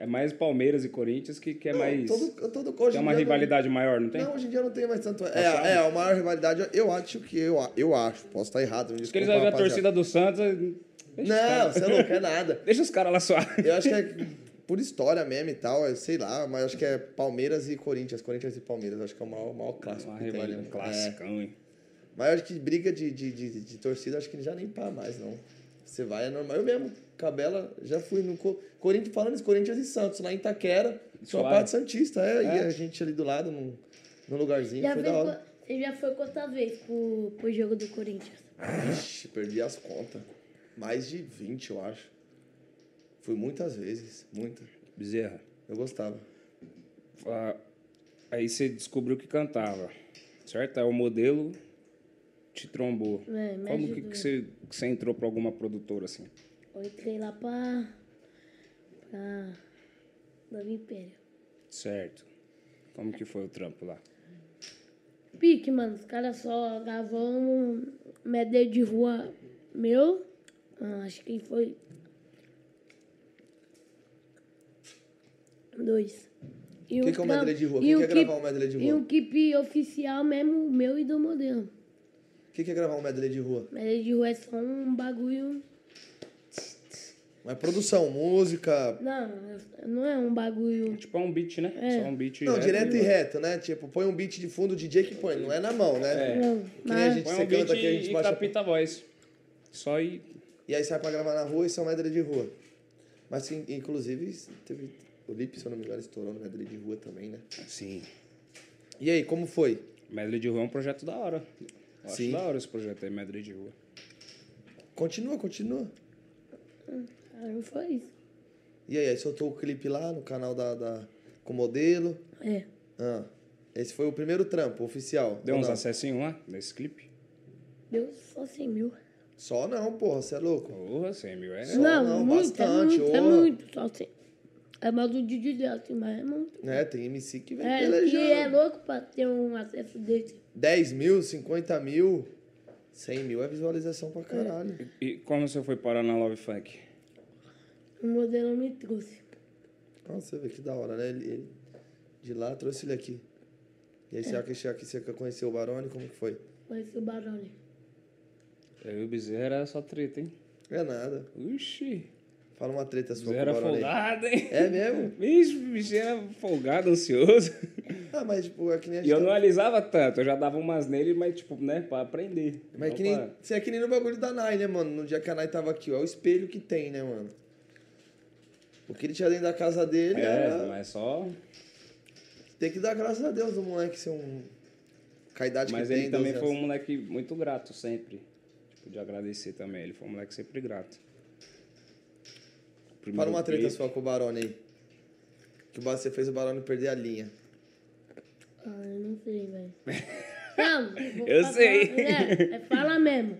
É mais Palmeiras e Corinthians que, que é Não, mais. todo, todo, hoje em uma rivalidade maior, não tem? Não, hoje em dia não tem mais tanto. É, é, a maior rivalidade, eu acho que eu, eu acho, posso estar errado. Me Porque eles vão ver a torcida do Santos. Não, você não quer nada. Deixa os caras lá suave. Eu acho que é por história mesmo e tal, é, sei lá, mas acho que é Palmeiras e Corinthians, Corinthians e Palmeiras, acho que é o maior, maior clássico. Uma que tem, rivalidade, né? um classicão, hein? Mas eu acho que briga de, de, de, de torcida, acho que já nem pá mais, não. Você vai, é normal. Eu mesmo, Cabela, já fui no Co- Corinthians, falando isso, Corinthians e Santos, lá em Itaquera, sou a Suave. parte Santista, é, É. e a gente ali do lado, num, num lugarzinho, Já foi da hora. Você já foi quantas vezes pro, pro jogo do Corinthians? Ixi, perdi as contas. Mais de 20, eu acho. Fui muitas vezes, muitas. Bezerra. Eu gostava. Ah, Aí você descobriu que cantava, certo? Aí o modelo te trombou. É, me Como que, que você, que você entrou pra alguma produtora assim? Eu entrei lá pra. pra. Nova Império. Certo. Como que foi o trampo lá? Pique, mano. Os caras só gravam um medley de rua meu. Ah, acho que foi. Dois. E O que que é um tram- medley de rua? O e que um que é gravar um medley de E rua? um clipe oficial mesmo, meu e do modelo. O que que é gravar um medley de rua? Medley de rua é só um bagulho. Mas produção, música. Não, não é um bagulho. Tipo, é um beat, né? É. Só um beat. Não, reto direto e vai. reto, né? Tipo, põe um beat de fundo, o DJ que põe, não é na mão, né? É. Não, Que nem a gente- Põe Você um canta aqui, a gente e baixa- capita a voz. Só e... E aí sai pra gravar na rua e isso é um medley de rua. Mas, sim, inclusive, teve. O Lip, se eu não me engano, estourou no medley de rua também, né? Sim. E aí, como foi? Medley de rua é um projeto da hora. Eu Sim. acho da hora esse projeto aí, Medley de rua. Continua, continua. Ah, não foi isso. E aí, aí soltou o clipe lá no canal da, da com o modelo. É. Ah, esse foi o primeiro trampo oficial. Deu uns acessinhos lá, nesse clipe? Deu só 100 mil. Só não, porra, você é louco. Porra, 100 mil é... Só não, não, muito, bastante, é muito, é muito, só 100. É mais do Didi assim, mas é muito. É, tem MC que vem É, pelejando. é louco pra ter um acesso desse. 10 mil, 50 mil, 100 mil é visualização pra caralho. E como você foi parar na Love Funk? O modelo me trouxe. Nossa, você vê que da hora, né? Ele, ele de lá trouxe ele aqui. E aí, você aqui, aqui, você conheceu o Barone, como que foi? Conheci o Barone. Eu e o Bezerra era só treta, hein? É nada. Ixi, Fala uma treta sua com Bezerra o folgado, hein? É mesmo? Vixe, o bicho era folgado, ansioso. Ah, mas tipo, é que nem a E gente eu não tá- alisava tanto, eu já dava umas nele, mas tipo, né, pra aprender. Mas Não que nem, pra- você é que nem no bagulho da Nai, né, mano? No dia que a Nai tava aqui, ó, é o espelho que tem, né, mano? O que ele tinha dentro da casa dele É, era... mas só... Tem que dar graças a Deus do moleque ser um... Com a idade Mas que ele tem, também 12 foi um anos. moleque muito grato sempre. Tipo, de agradecer também. Ele foi um moleque sempre grato. Fala uma treta clipe. sua com o Barone aí. Que você fez o Barone perder a linha. Ah, eu não sei, velho. Não, vou Eu sei. É, é, fala mesmo.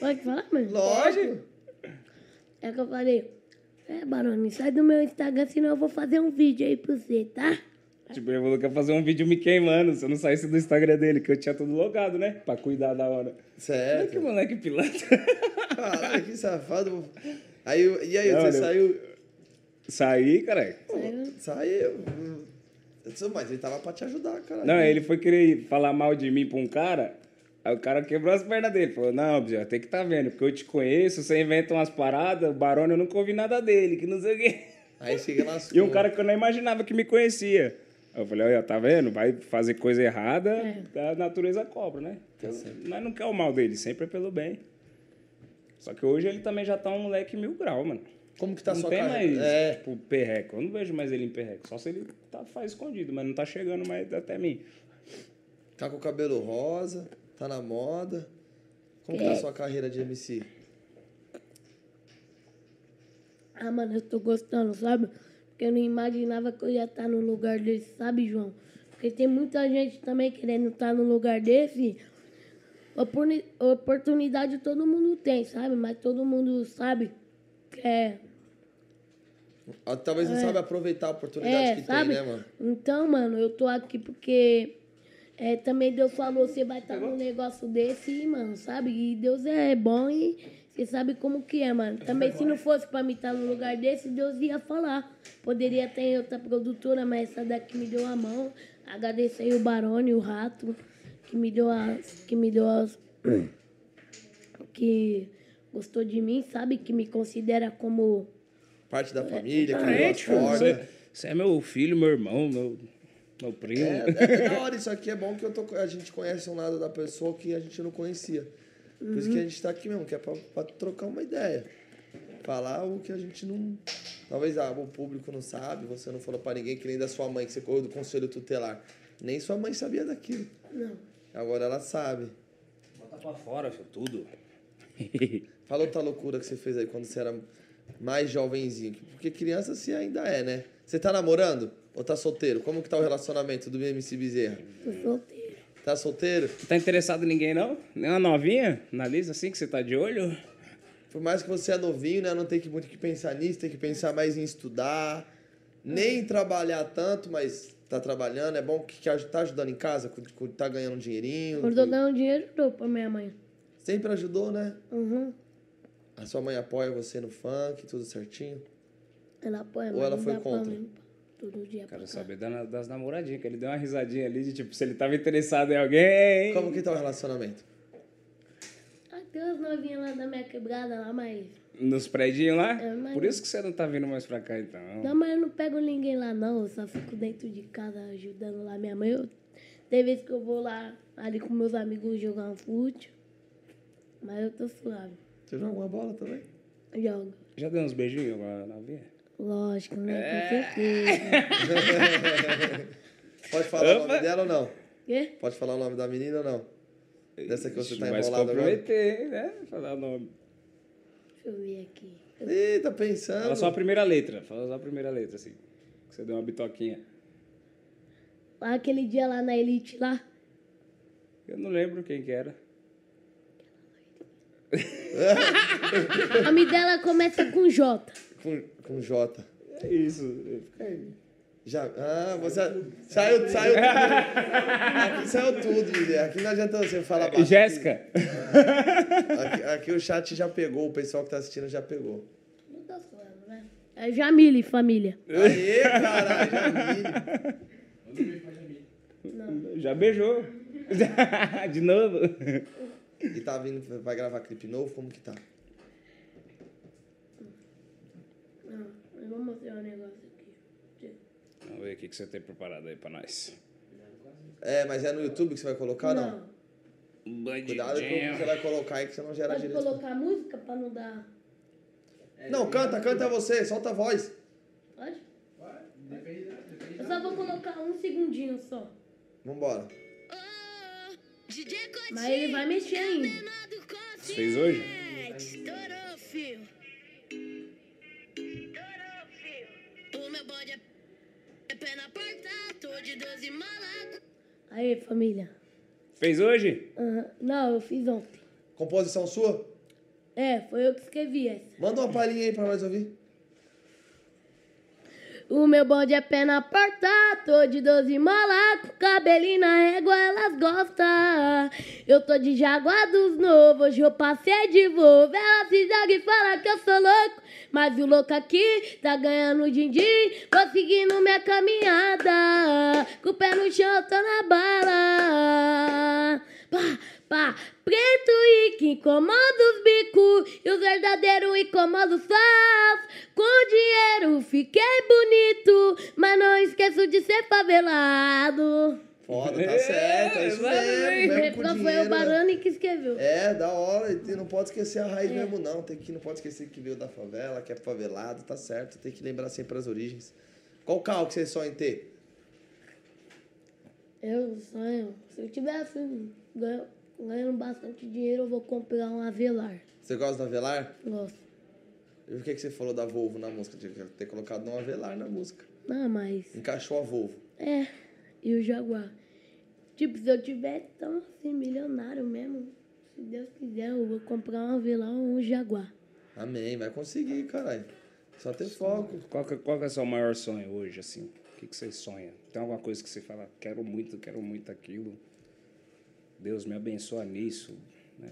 Pode falar, mano? Lógico. É que eu falei, é, Barone, sai do meu Instagram, senão eu vou fazer um vídeo aí pra você, tá? Tipo, ele falou que ia fazer um vídeo me queimando se eu não saísse do Instagram dele, que eu tinha tudo logado, né? Pra cuidar da hora. Olha que Certo. moleque pilantra. Caralho, que safado. Aí, e aí, Não, você eu- saiu. Saí, cara. Saiu. Mas ele tava pra te ajudar, cara. Não, ele foi querer falar mal de mim pra um cara, aí o cara quebrou as pernas dele. Falou, não, Bia, tem que tá vendo, porque eu te conheço, você inventa umas paradas, o Barone eu nunca ouvi nada dele, que não sei o quê. Aí chega lá. E um cara que eu não imaginava que me conhecia. Aí eu falei, olha, tá vendo? Vai fazer coisa errada, a natureza cobra, né? Então, Mas não quer o mal dele, sempre é pelo bem. Só que hoje ele também já tá um moleque mil grau, mano. Como que tá a não sua tem carreira? mais, É. tipo, perreco. Eu não vejo mais ele em perreco. Só se ele tá, faz escondido, mas não tá chegando mais até mim. Tá com o cabelo rosa, tá na moda. Como que tá a sua carreira de MC? Ah, mano, eu tô gostando, sabe? Porque eu não imaginava que eu ia estar no lugar desse, sabe, João? Porque tem muita gente também querendo estar no lugar desse. Oportunidade todo mundo tem, sabe? Mas todo mundo sabe que é. Ah, Talvez não sabe aproveitar a oportunidade É, que sabe? tem, né, mano? Então, mano, eu tô aqui porque é, também Deus falou, você vai estar num negócio desse, mano, sabe? E Deus é bom e você sabe como que é, mano. Também se não fosse pra mim estar num lugar desse, Deus ia falar. Poderia ter outra produtora, mas essa daqui me deu a mão. Agradecer o Barone, o Rato, que me deu as. que me deu as. que gostou de mim, sabe? Que me considera como. Parte da família, que É, é, tipo, você, você é meu filho, meu irmão, meu, meu primo. É, é da hora isso aqui, é bom que eu tô, a gente conhece um lado da pessoa que a gente não conhecia. Por isso que a gente tá aqui mesmo, que é pra, pra trocar uma ideia. Falar o que a gente não. Talvez ah, o público não sabe, você não falou pra ninguém, que nem da sua mãe, que você correu do conselho tutelar. Nem sua mãe sabia daquilo. Não. Agora ela sabe. Bota pra fora, filho, tudo. Fala outra loucura que você fez aí quando você era mais jovenzinho. Porque criança você ainda é, né? Você tá namorando? Ou tá solteiro? Como que tá o relacionamento do MC Bezerra? Tô solteiro. Tá solteiro? tá interessado em ninguém, não? Nem uma novinha na lista assim que você tá de olho? Por mais que você é novinho, né? Não tem que muito que pensar nisso, tem que pensar mais em estudar. Nem trabalhar tanto, mas tá trabalhando. É bom que, que tá ajudando em casa, cu- tá ganhando um dinheirinho. Quando eu que- ganho dinheiro, eu dou pra minha mãe. Sempre ajudou, né? Uhum. A sua mãe apoia você no funk, tudo certinho. Ela apoia, Ou não foi dá contra? mim. Todo dia Quero saber da- das namoradinhas, que ele deu uma risadinha ali de tipo, se ele tava interessado em alguém. Como que tá o relacionamento? Ah, tem umas novinhas lá da minha quebrada lá, mas... Nos prédios lá? É, mas- Por isso que você não tá vindo mais pra cá, então. Não, mas eu não pego ninguém lá, não. Eu só fico dentro de casa ajudando lá minha mãe. Eu... Tem vezes que eu vou lá, ali com meus amigos, jogar um fute. Mas eu tô suave. Você joga uma bola também? Jogo. Já deu uns beijinhos com a novinha? Lógico, né? É. Com certeza. Pode falar o Opa! nome dela ou não? Quê? Pode falar o nome da menina ou não? Dessa que você Ixi, tá vai se enrolado agora? comprometer, hein, né? Falar o nome. Deixa eu ver aqui. Ih, tá pensando. Fala só a primeira letra. Fala só a primeira letra, assim. Que você deu uma bitoquinha. Lá Aquele dia lá na Elite lá. Eu não lembro quem que era. O nome dela começa com J. Com, com J. É isso. Fica aí. Já. Ah, você. Saiu, saiu tudo. Aqui saiu tudo, Guilherme. Aqui não adianta você falar baixo. Jéssica. Aqui, aqui o chat já pegou, o pessoal que tá assistindo já pegou. Não tô falando, né? É Jamile, família. Aê, caralho, Jamile. Já beijou. De novo. E tá vindo, vai gravar clipe novo? Como que tá? Não, eu vou mostrar um negócio ver o que que você tem preparado aí pra nós. É, mas é no YouTube que você vai colocar, não? Não. Cuidado com o que você vai colocar aí que você não gera Pode direito. colocar música pra não dar. Não, canta, canta você, solta a voz. Pode? Eu só vou colocar um segundinho só. Vambora. Mas ele vai mexer ainda. Você fez hoje? De 12 malaco. Aí, família. Fez hoje? Não, eu fiz ontem. Composição sua? É, foi eu que escrevi essa. Manda uma palhinha aí pra nós ouvir. O meu bonde é pé na porta, tô de 12 mola, com cabelinho na régua, elas gostam. Eu tô de jaguar dos novos, hoje eu passei de Volvo. Ela se joga e fala que eu sou louco, mas o louco aqui tá ganhando din-din, tô seguindo minha caminhada. Com o pé no chão, tô na bala. Pá, pá, preto e que incomoda os bicos, e os verdadeiros incomodam os fãs. Com dinheiro fiquei bonito, mas não esqueço de ser favelado. Foda, tá É, certo, é isso mesmo. exatamente. mesmo com foi o né? Barani que escreveu. É, da hora. E não pode esquecer a É. raiz mesmo, não. Tem que, não pode esquecer que veio da favela, que é favelado, tá certo. Tem que lembrar sempre as origens. Qual carro que vocês sonham ter? Eu sonho, se eu tivesse ganho- ganhando bastante dinheiro, eu vou comprar um Avelar. Você gosta do Avelar? Gosto. E por que, que você falou da Volvo na música? Tinha que ter colocado um Avelar na música. Não, mas. Encaixou a Volvo. É, e o Jaguar. Tipo, se eu tivesse tão assim, milionário mesmo, se Deus quiser, eu vou comprar um Avelar ou um Jaguar. Amém, vai conseguir, caralho. Só ter foco. Qual que, qual que é o seu maior sonho hoje, assim? O que, que você sonha? Tem alguma coisa que você fala, quero muito, quero muito aquilo? Deus me abençoa nisso, né?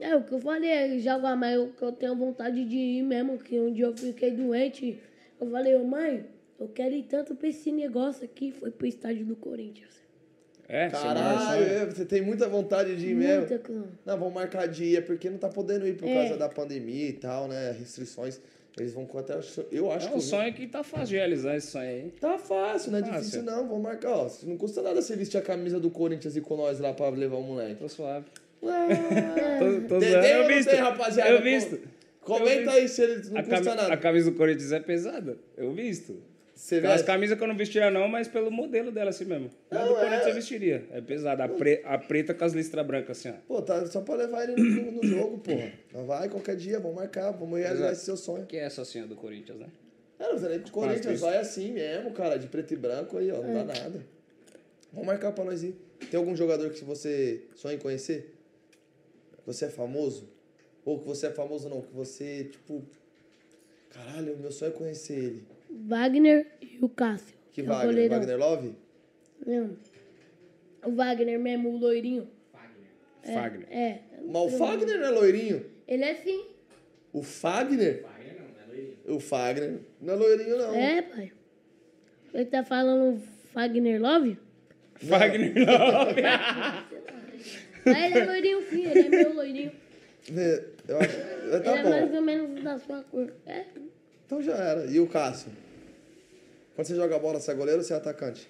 É, o que eu falei, Jaguar, mas que eu tenho vontade de ir mesmo, que um dia eu fiquei doente. Eu falei, ô mãe, eu quero ir tanto pra esse negócio aqui. Foi pro estádio do Corinthians. É, Caralho, sonho? é, você tem muita vontade de ir mesmo. Muita coisa. Não, vamos marcar dia, porque não tá podendo ir por É. causa da pandemia e tal, né? Restrições. Eles vão até. Eu acho É que. um eu- sonho que tá fácil de realizar esse sonho aí. Tá fácil, não é Fácil. difícil não. Vamos marcar, ó. Não custa nada você vestir a camisa do Corinthians e com nós lá pra levar o moleque. Tô suave. Ah, Tô, tô Entendeu Eu visto. rapaziada? Eu visto. Comenta Eu aí se ele não A, custa nada. a camisa do Corinthians é pesada. Eu visto. Você umas veste? camisas que eu não vestiria não, mas pelo modelo dela assim mesmo. Mas Não, do Corinthians é. eu vestiria. É pesada. A, pre- a preta com as listras brancas assim, ó. Pô, tá só pra levar ele no, no jogo, porra. Mas Vai qualquer dia, vamos marcar, vamos realizar Exato. esse seu sonho. Que é essa assim, a do Corinthians, né? É, não precisa nem de Corinthians, isso. vai assim mesmo, cara, de preto e branco aí, ó, não É. dá nada. Vamos marcar pra nós ir. Tem algum jogador que você sonha em conhecer? Você é famoso? Ou que você é famoso não, que você, tipo... Caralho, meu sonho é conhecer ele. Wagner e o Cássio. Que é o Wagner? goleirão. Wagner Love? Não. O Wagner mesmo, o loirinho. É, Fagner. É. Mas o Fagner não é loirinho. Ele é sim. O Fagner? O Fagner não é loirinho, não. É, pai. Ele tá falando Wagner Love? Fagner Love. Mas ele é loirinho sim, ele é meu loirinho. É, Eu acho... é, Tá ele é mais bom. ou menos da sua cor. É. Então já era. E o Cássio? Quando você joga bola, você é goleiro ou você é atacante?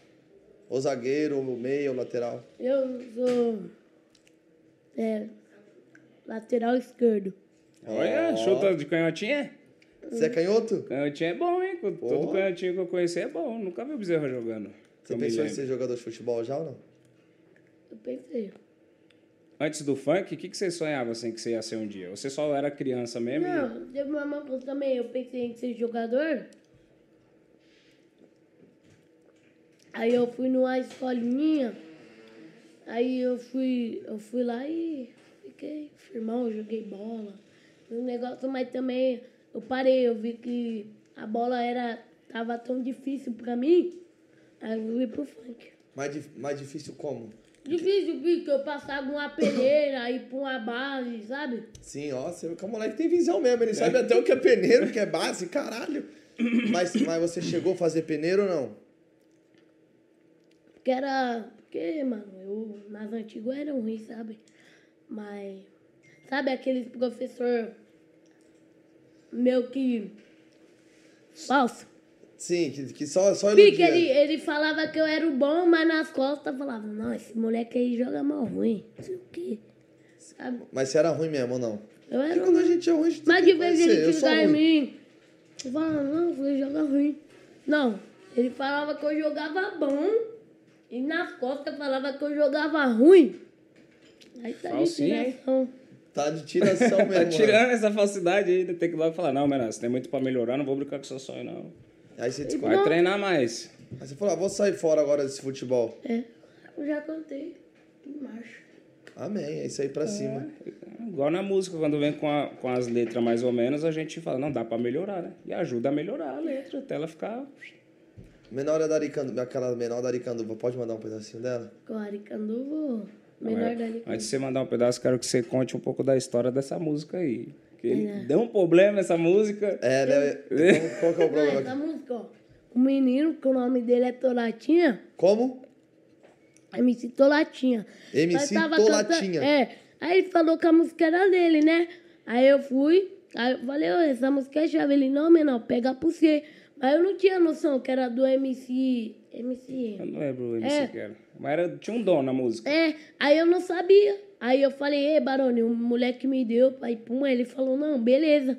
Ou zagueiro, ou meia, ou lateral? Eu sou. É. Lateral esquerdo. Olha, chuta de canhotinha? Você é canhoto? Canhotinho é bom, hein? Todo canhotinho que eu conheci é bom. Nunca vi o Bezerra jogando. Você pensou em ser jogador de futebol já ou não? Eu pensei. Antes do funk, o que, que você sonhava assim que você ia ser um dia? Você só era criança mesmo? e- Não, teve uma coisa também. Eu pensei em ser jogador. Aí eu fui numa escolinha. Aí eu fui, eu fui lá e fiquei firmão, joguei bola. Um negócio, mas também eu parei, eu vi que a bola era tava tão difícil pra mim. Aí eu fui pro funk. Mais, mais difícil como? Difícil, porque eu passava uma peneira, ir pra uma base, sabe? Sim, ó, você vê que o moleque tem visão mesmo. Ele sabe até o que é peneiro, o que é base, caralho. Mas, mas você chegou a fazer peneiro ou não? Porque era. Porque, mano, eu nas antigas era ruim, sabe? Mas. Sabe aqueles professor meu que. Falso? Sim, que, que só, só Pique, ele, ele falava que eu era o bom, mas nas costas falava, não, esse moleque aí joga mal ruim. Não sei o quê. Sabe? Mas você era ruim mesmo ou não? Eu Porque era quando a ruim. gente é ruim, a gente Mas de vez conhecer. ele Eu sou chegar em ruim. mim, eu falava, não, você joga ruim. Não, ele falava que eu jogava bom e nas costas falava que eu jogava ruim. Aí tá de Falsinho, hein? tiração. Tá de tiração mesmo. Tá mano. tirando essa falsidade aí, tem que logo falar, não, menino, você tem muito pra melhorar, não vou brincar com seu sonho, não. Aí você descobre. Vai treinar mais. Aí você falou, ah, vou sair fora agora desse futebol. É. Eu já cantei. Em marcha. Amém, é isso aí pra cima. Igual na música, quando vem com, a- com as letras mais ou menos, a gente fala, não, dá pra melhorar, né? E ajuda a melhorar a letra, até ela ficar... Menor da Aricanduva, aquela menor da Aricanduva, pode mandar um pedacinho dela? Com a Aricanduva, menor da Antes de você mandar um pedaço, quero que você conte um pouco da história dessa música aí. Que deu um problema essa música. É, né? Qual que é o problema essa música, ó. O menino, que o nome dele é Tolatinha, Como? MC Tolatinha. MC Tolatinha. É. Aí ele falou que a música era dele, né? Aí eu fui, aí eu falei, ô, essa música é chave. Ele, não, menor, pega pra você. Mas eu não tinha noção que era do MC. MC. Eu não lembro o MC É. que era. Mas era, tinha um dom na música. É, aí eu não sabia. Aí eu falei, ei, Barone, o moleque me deu, aí pum, aí ele falou, não, beleza.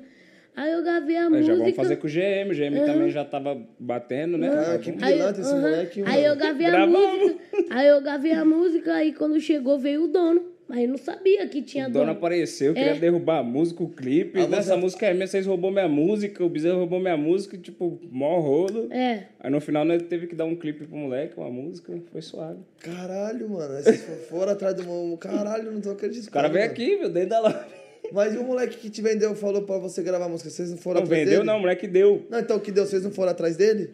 Aí eu gravei a Aí música. já vamos fazer com o GM. O GM também já tava batendo, né? Ah, que Aí, pilantra esse moleque, aí eu mano. gravei a música. Aí eu gravei a música, aí quando chegou veio o dono. Mas eu não sabia que tinha O dono dono. apareceu, queria É. derrubar a música, o clipe. A Nessa música- música é minha, vocês roubou minha música, o Bezerro roubou minha música, tipo, mó rolo. É. Aí no final nós teve que dar um clipe pro moleque, uma música, foi suave. Caralho, mano. Vocês foram atrás do... Caralho, não tô acreditando. O cara veio mano. aqui, viu, dentro da loja. Mas e o moleque que te vendeu falou pra você gravar a música? Vocês não foram Não atrás vendeu, dele? não, o moleque deu. Não, então o que deu? Vocês não foram atrás dele?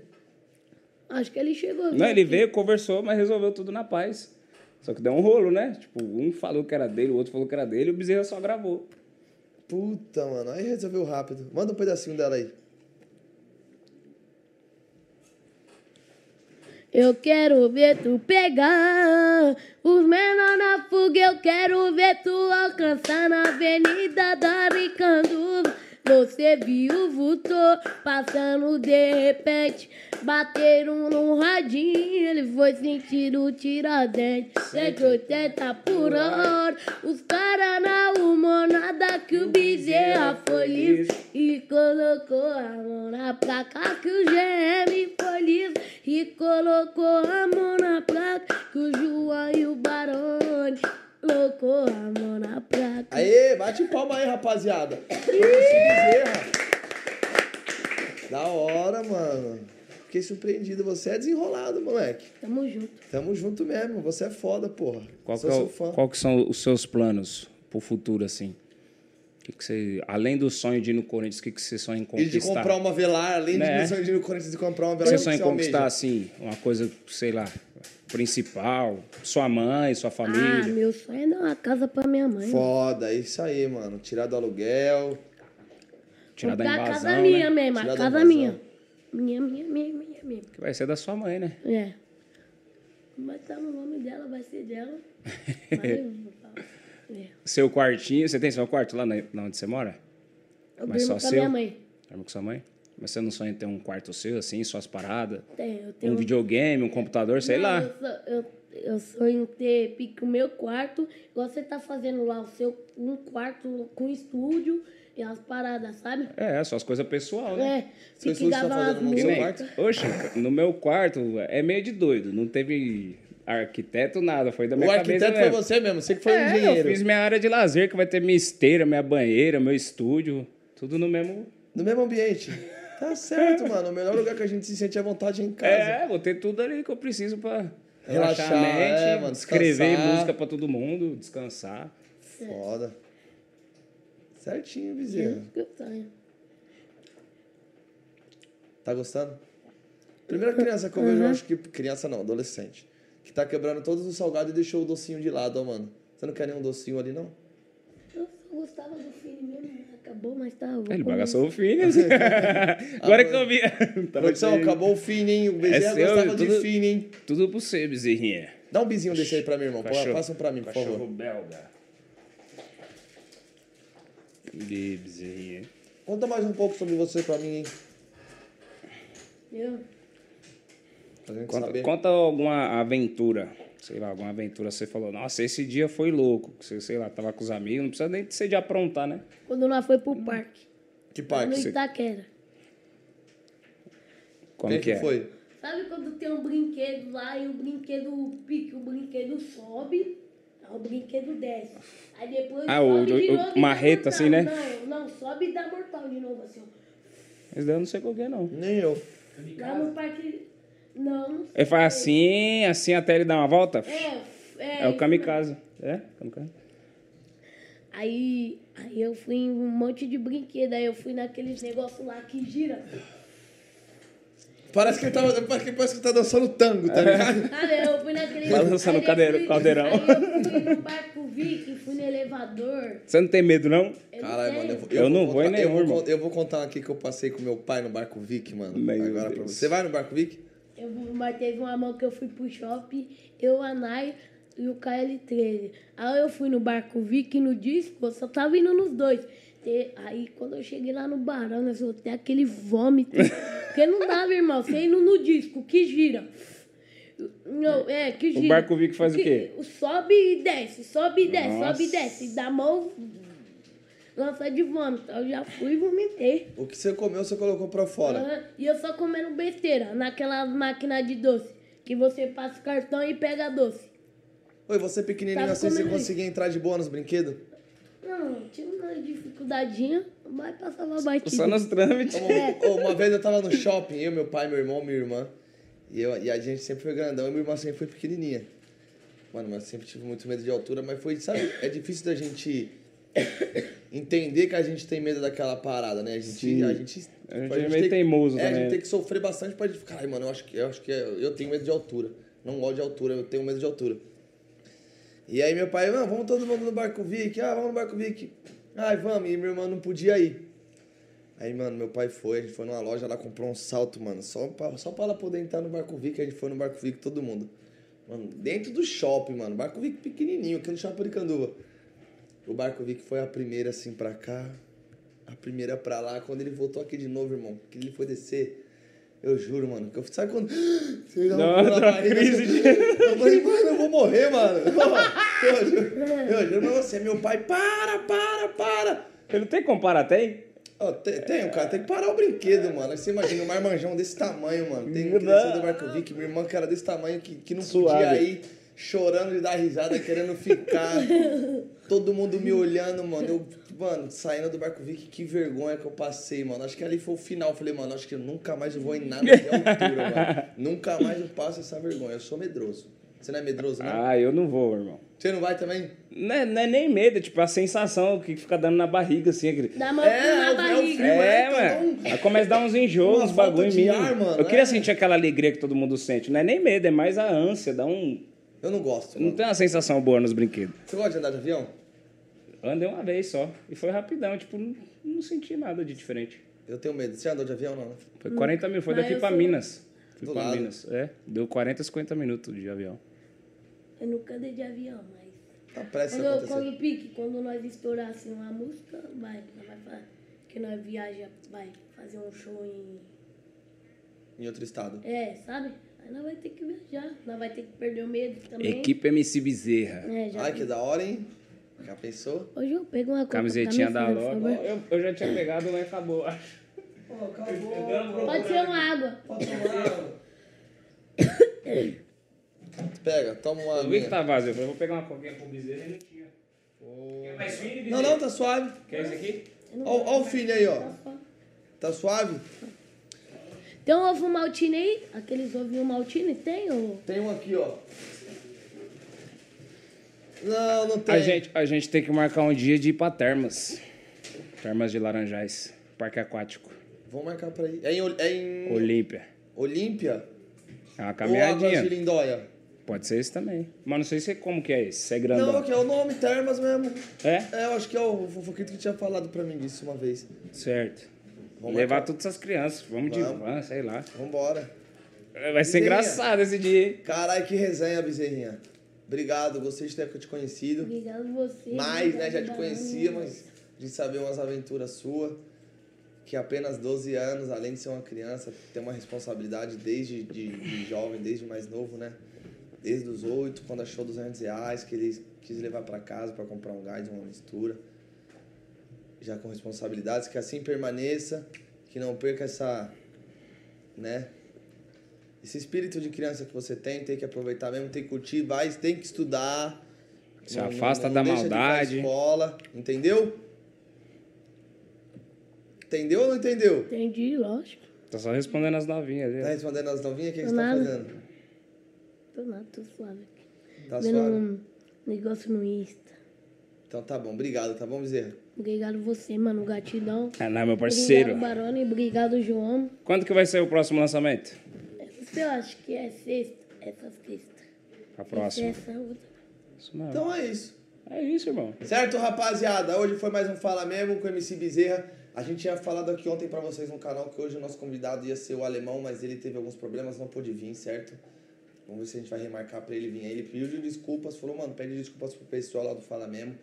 Acho que ele chegou. Não, ele veio, conversou, mas resolveu tudo na paz. Só que deu um rolo, né? Tipo, um falou que era dele, o outro falou que era dele, e o Bezerra só gravou. Puta, mano. Aí resolveu rápido. Manda um pedacinho dela aí. Eu quero ver tu pegar os menores na fuga. Eu quero ver tu alcançar na avenida da Ricanduva. Você viu, voltou, passando de repente. Bateram no radinho, ele foi sentir o tiradente. 180 por hora, os caras na humanada que o bezerra foi livre. E colocou a mão na placa que o GM foi livre. E colocou a mão na placa que o João e o Barone colocou a mão na placa. Aê, bate palma aí, rapaziada. Da hora, mano. Fiquei surpreendido. Você é desenrolado, moleque. Tamo junto. Tamo junto mesmo. Você é foda, porra. Qual que, Sou é seu o- fã. qual que são os seus planos pro futuro, assim? Que que você, além do sonho de ir no Corinthians, o que, que você sonha em E conquistar? de comprar uma velar, além Né? de sonho de ir no Corinthians e comprar uma O que velar. você sonha em que almeja? conquistar, assim, uma coisa, sei lá, principal? Sua mãe, sua Ah, família? meu sonho é dar uma casa pra minha mãe. Foda, é isso aí, mano. Tirar do aluguel. tirar da a invasão, casa minha né? mesmo, a casa minha. Minha, minha, minha, minha, minha. Que vai ser da sua mãe, né? É. Vai estar no nome dela, vai ser dela. Falar. É. Seu quartinho, você tem seu quarto lá na, onde você mora? Eu Mas só com a seu? minha mãe. Dorme com sua mãe? Mas você não sonha em ter um quarto seu, assim, suas paradas? Eu tenho Um videogame, um computador, sei Não, lá. Eu, eu, eu sonho ter pique o meu quarto, igual você tá fazendo lá, o seu um quarto com estúdio e as paradas, sabe? É, suas coisas pessoal, né? É, pique estúdio tá no seu quarto? oxe, no meu quarto é meio de doido. Não teve arquiteto, nada. Foi da O minha arquiteto cabeça foi mesmo. você mesmo, você que foi o É, eu engenheiro. fiz minha área de lazer, que vai ter minha esteira, minha banheira, meu estúdio. Tudo no mesmo... No mesmo ambiente. Tá certo, mano. O melhor lugar que a gente se sente à vontade é em casa. É, vou ter tudo ali que eu preciso pra relaxar, Relaxar, a mente, é, mano, escrever música pra todo mundo, descansar. Foda. Certinho, sonho. Tá gostando? Primeira criança que eu vejo, eu acho que. Criança não, adolescente. Que tá quebrando todos os salgados e deixou o docinho de lado, ó, mano. Você não quer nenhum docinho ali, não? Eu só gostava do filho mesmo, acabou, mas tá. eu vou Ele bagaçou o filho. Agora que eu vi. Produção, acabou o fininho. O Bezerra É seu, gostava de tudo- fininho. Tudo pra você, bezerrinha. Dá um bizinho desse aí pra mim, irmão. Cachorro. Passa um pra mim, por Cachorro favor. belga. De bezerrinha. Conta mais um pouco sobre você pra mim, hein? Eu, Conta, conta alguma aventura. Sei lá, alguma aventura. Você falou, nossa, esse dia foi louco. Você, sei lá, tava com os amigos. Não precisa nem ser de aprontar, né? quando nós foi pro parque, Que no parque? Itaquera. Como Quem que, é? foi? Sabe quando tem um brinquedo lá e o brinquedo pique, o brinquedo sobe, o brinquedo desce. Aí depois Ah, o- sobe de o- marreta, mortal. assim, né? Não, não, sobe e dá mortal de novo, assim. daí eu não sei qual que é, não. Nem eu. Lá no parque. Não, não Ele faz assim, assim até ele dar uma volta? É, é, É o kamikaze. É? Kamikaze. Aí, aí eu fui em um monte de brinquedo, aí eu fui naqueles negócios lá que gira. Parece que ele tá, parece que, parece que tá dançando tango, tá ligado? Sabe, eu fui naquele... Aí eu cadeira- fui- caldeirão. Aí eu fui no barco Viking, fui no elevador. Você não tem medo, não? Eu Caralho, não mano, eu, vou- Eu não vou contar, em nenhum, eu vou, eu vou contar aqui que eu passei com meu pai no barco Vic, mano. Meu agora pra Deus. você. Você vai no barco Vic? Eu mas teve uma mão que eu fui pro shopping, eu, a Nai e o KL13. Aí eu fui no barco Viking no disco, eu só tava indo nos dois. Te- Aí quando eu cheguei lá no barão, eu soltei aquele vômito. Porque não dava, irmão, você indo no disco, que gira. Não, é, que gira. barco Viking faz o Que- quê? Sobe e desce, sobe e desce, Nossa. sobe e desce. Da mão, lança de vômito. Eu já fui e vomitei. O que você comeu, você colocou pra fora. Aham, E eu só comendo besteira naquela máquina de doce. Que você passa o cartão e pega doce. Oi, você pequenininho Tava assim, você conseguia entrar de boa nos brinquedos? Não, tinha uma dificuldadinha, mas passava batido. Só nos trâmites. Uma, uma vez eu tava no shopping, eu, meu pai, meu irmão, minha irmã. E, eu, e a gente sempre foi grandão e minha irmã sempre foi pequenininha. Mano, mas sempre tive muito medo de altura, mas foi, sabe, é difícil da gente entender que a gente tem medo daquela parada, né? A gente. Sim. A gente, A gente tipo, é meio tem- teimoso é, a gente tem que sofrer bastante pra gente ficar. Ai, mano, eu acho que eu acho que é- eu tenho medo de altura. Não gosto de altura, eu tenho medo de altura. E aí meu pai, "Não, vamos todo mundo no barco Vic, ah, vamos no barco Vic. Ai, vamos, e minha irmã não podia ir. Aí, mano, meu pai foi, a gente foi numa loja, ela comprou um salto, mano, só pra, só pra ela poder entrar no Barco Vic, a gente foi no Barco Vic, todo mundo. Mano, dentro do shopping, mano, Barco Vic pequenininho, aqui no Shopping Aricanduva. O Barco Vic foi a primeira assim pra cá, a primeira pra lá. Quando ele voltou aqui de novo, irmão, que ele foi descer, eu juro, mano, que eu sabe quando... Você dá Não, um uma crise de- Eu falei, mano, eu vou morrer, mano. Eu juro, eu juro pra você, meu pai, para, para, para. Ele não tem como parar, tem? Ó, tem, tem, cara, tem que parar o brinquedo, mano. Você imagina um marmanjão desse tamanho, mano. Tem que Não. descer do Barco Vic, minha irmã que era desse tamanho, que, que não Suave. podia ir, chorando de dar risada, querendo ficar. Todo mundo me olhando, mano. Eu, mano, saindo do Barco Vic, que vergonha que eu passei, mano. Acho que ali foi o final. Eu falei, mano, acho que eu nunca mais vou em nada de altura, mano. Nunca mais eu passo essa vergonha. Eu sou medroso. Você não é medroso, não? Ah, eu não vou, irmão. Você não vai também? Não é, não é nem medo, é tipo a sensação que fica dando na barriga, assim. Aquele... Dá uma É, na é o barriga. frio, É, então mano. não- Aí começa a dar uns enjoos, uns bagulho em mim. ar, mano, eu queria é. sentir aquela alegria que todo mundo sente. Não é nem medo, é mais a ânsia, dá um. Eu não gosto, Não mano. tem uma sensação boa nos brinquedos. Você gosta de andar de avião? Andei uma vez só. E foi rapidão, tipo, não, não senti nada de diferente. Eu tenho medo. Você andou de avião, não? né? Foi 40 mil, foi daqui pra sou- Minas. Fui Do pra lado. Minas. É, deu 40, 50 minutos de avião. Eu nunca andei de avião, mas. Tá prestes Quando, a acontecer. quando pique, quando nós estourasse uma música, vai, nós vai fazer. Que nós viaja, vai fazer um show em. Em outro estado. É, sabe? Aí nós vai ter que viajar. Nós vai ter que perder o medo também. Equipe MC Bezerra. É, Ai, que da hora, hein? Já pensou? Hoje eu pego uma Camisetinha da Logo. Eu, eu já tinha pegado, mas acabou. Pode ser uma água. Pode tomar. Pega, toma uma Eu vi que tá vazio. Eu falei, vou pegar uma coquinha pro Bezerra e não tinha. Quer mais filho, Não, não, tá suave. Quer esse aqui? Ó o filho aí, ó. Tá suave? Tem um ovo maltine aí? Aqueles ovinhos maltine? Tem? Ou... Tem um aqui, ó. Não, não tem. A gente, a gente tem que marcar um dia de ir pra Termas. Termas de Laranjais. Parque Aquático. Vamos marcar pra ir. É em, é em Olímpia. Olímpia? É uma Ou Águas de caminhadinha. Lindóia? Pode ser esse também. Mas não sei se como que é esse. Se é grandão. Não, que é o nome Termas mesmo. É? É, eu acho que é o Fofoquito que tinha falado pra mim disso uma vez. Certo. Vamos Levar todas essas crianças. Vamos de Vamos. van, sei lá. Vambora. Vai ser Bezerrinha. engraçado esse dia. hein? Caralho, que resenha, Bezerrinha. Obrigado, gostei de ter te conhecido. Obrigado a você. Mais, né? Já te conhecia, mas de saber umas aventuras suas. Que apenas 12 anos, além de ser uma criança, tem uma responsabilidade desde de, de jovem, desde mais novo, né? Desde os 8, quando achou 200 reais, que ele quis levar para casa para comprar um gás, uma mistura. Já com responsabilidades, que assim permaneça, que não perca essa, né? Esse espírito de criança que você tem, tem que aproveitar mesmo, tem que curtir, vai, tem que estudar. Se afasta da deixa de ir pra maldade. escola, entendeu? Entendeu ou não entendeu? Entendi, lógico. Tá só respondendo as novinhas ali. Tá respondendo as novinhas? O que, que você tá fazendo? Tô nada, tô suave aqui. Tá Vendo suave? um negócio no Insta. Então tá bom. Obrigado, tá bom, Bezerra? Obrigado você, mano, gratidão. É, não, meu parceiro. Obrigado, Barone. Obrigado, João. Quando que vai ser o próximo lançamento? Eu acho que é sexta. Essa sexta. A próxima. Essa outra. Isso mesmo. Então é isso. É isso, irmão. Certo, rapaziada? Hoje foi mais um Fala Mesmo com o MC Bezerra. A gente tinha falado aqui ontem pra vocês no canal que hoje o nosso convidado ia ser o alemão, mas ele teve alguns problemas, não pôde vir, certo? Vamos ver se a gente vai remarcar pra ele vir aí. Ele pediu desculpas, falou, mano, pede desculpas pro pessoal lá do Fala Mesmo.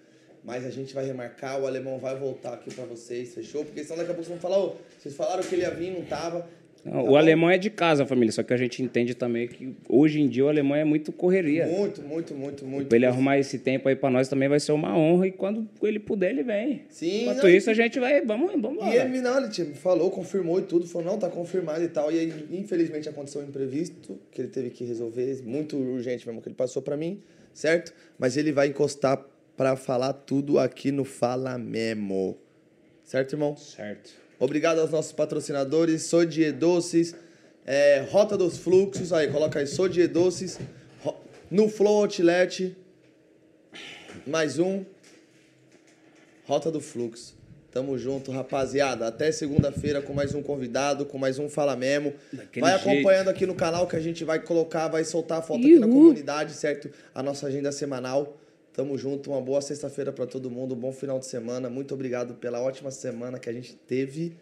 Mas a gente vai remarcar, o alemão vai voltar aqui pra vocês, fechou? Porque senão daqui a pouco vocês vão falar, ô, vocês falaram que ele ia vir, não tava. Não, Tá o bom? alemão é de casa, família. Só que a gente entende também que hoje em dia o alemão é muito correria. Muito, muito, muito, muito. Pra ele arrumar esse tempo aí pra nós também vai ser uma honra. E quando ele puder, ele vem. Sim, Enquanto não, isso, a gente vai. Vamos, vamos E ele, não, ele tipo, falou, confirmou e tudo, falou, não, tá confirmado e tal. E aí, infelizmente, aconteceu um imprevisto que ele teve que resolver, muito urgente mesmo, que ele passou pra mim, certo? Mas ele vai encostar pra falar tudo aqui no Fala Memo. Certo, irmão? Certo. Obrigado aos nossos patrocinadores, Sodie Doces, é, Rota dos Fluxos, aí, coloca aí, Sodie Doces, no Flow Outlet, mais um, Rota do Fluxo. Tamo junto, rapaziada. Até segunda-feira com mais um convidado, com mais um Fala Memo. Daquele vai jeito. acompanhando aqui no canal que a gente vai colocar, vai soltar a foto aqui na comunidade, certo? A nossa agenda semanal. Tamo junto, uma boa sexta-feira pra todo mundo, um bom final de semana. Muito obrigado pela ótima semana que a gente teve.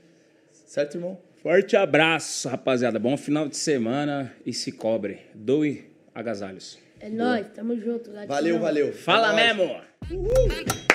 Certo, irmão? Forte abraço, rapaziada. Bom final de semana e se cobre. Doe agasalhos. É nóis, tamo junto. Valeu, valeu. Fala É mesmo!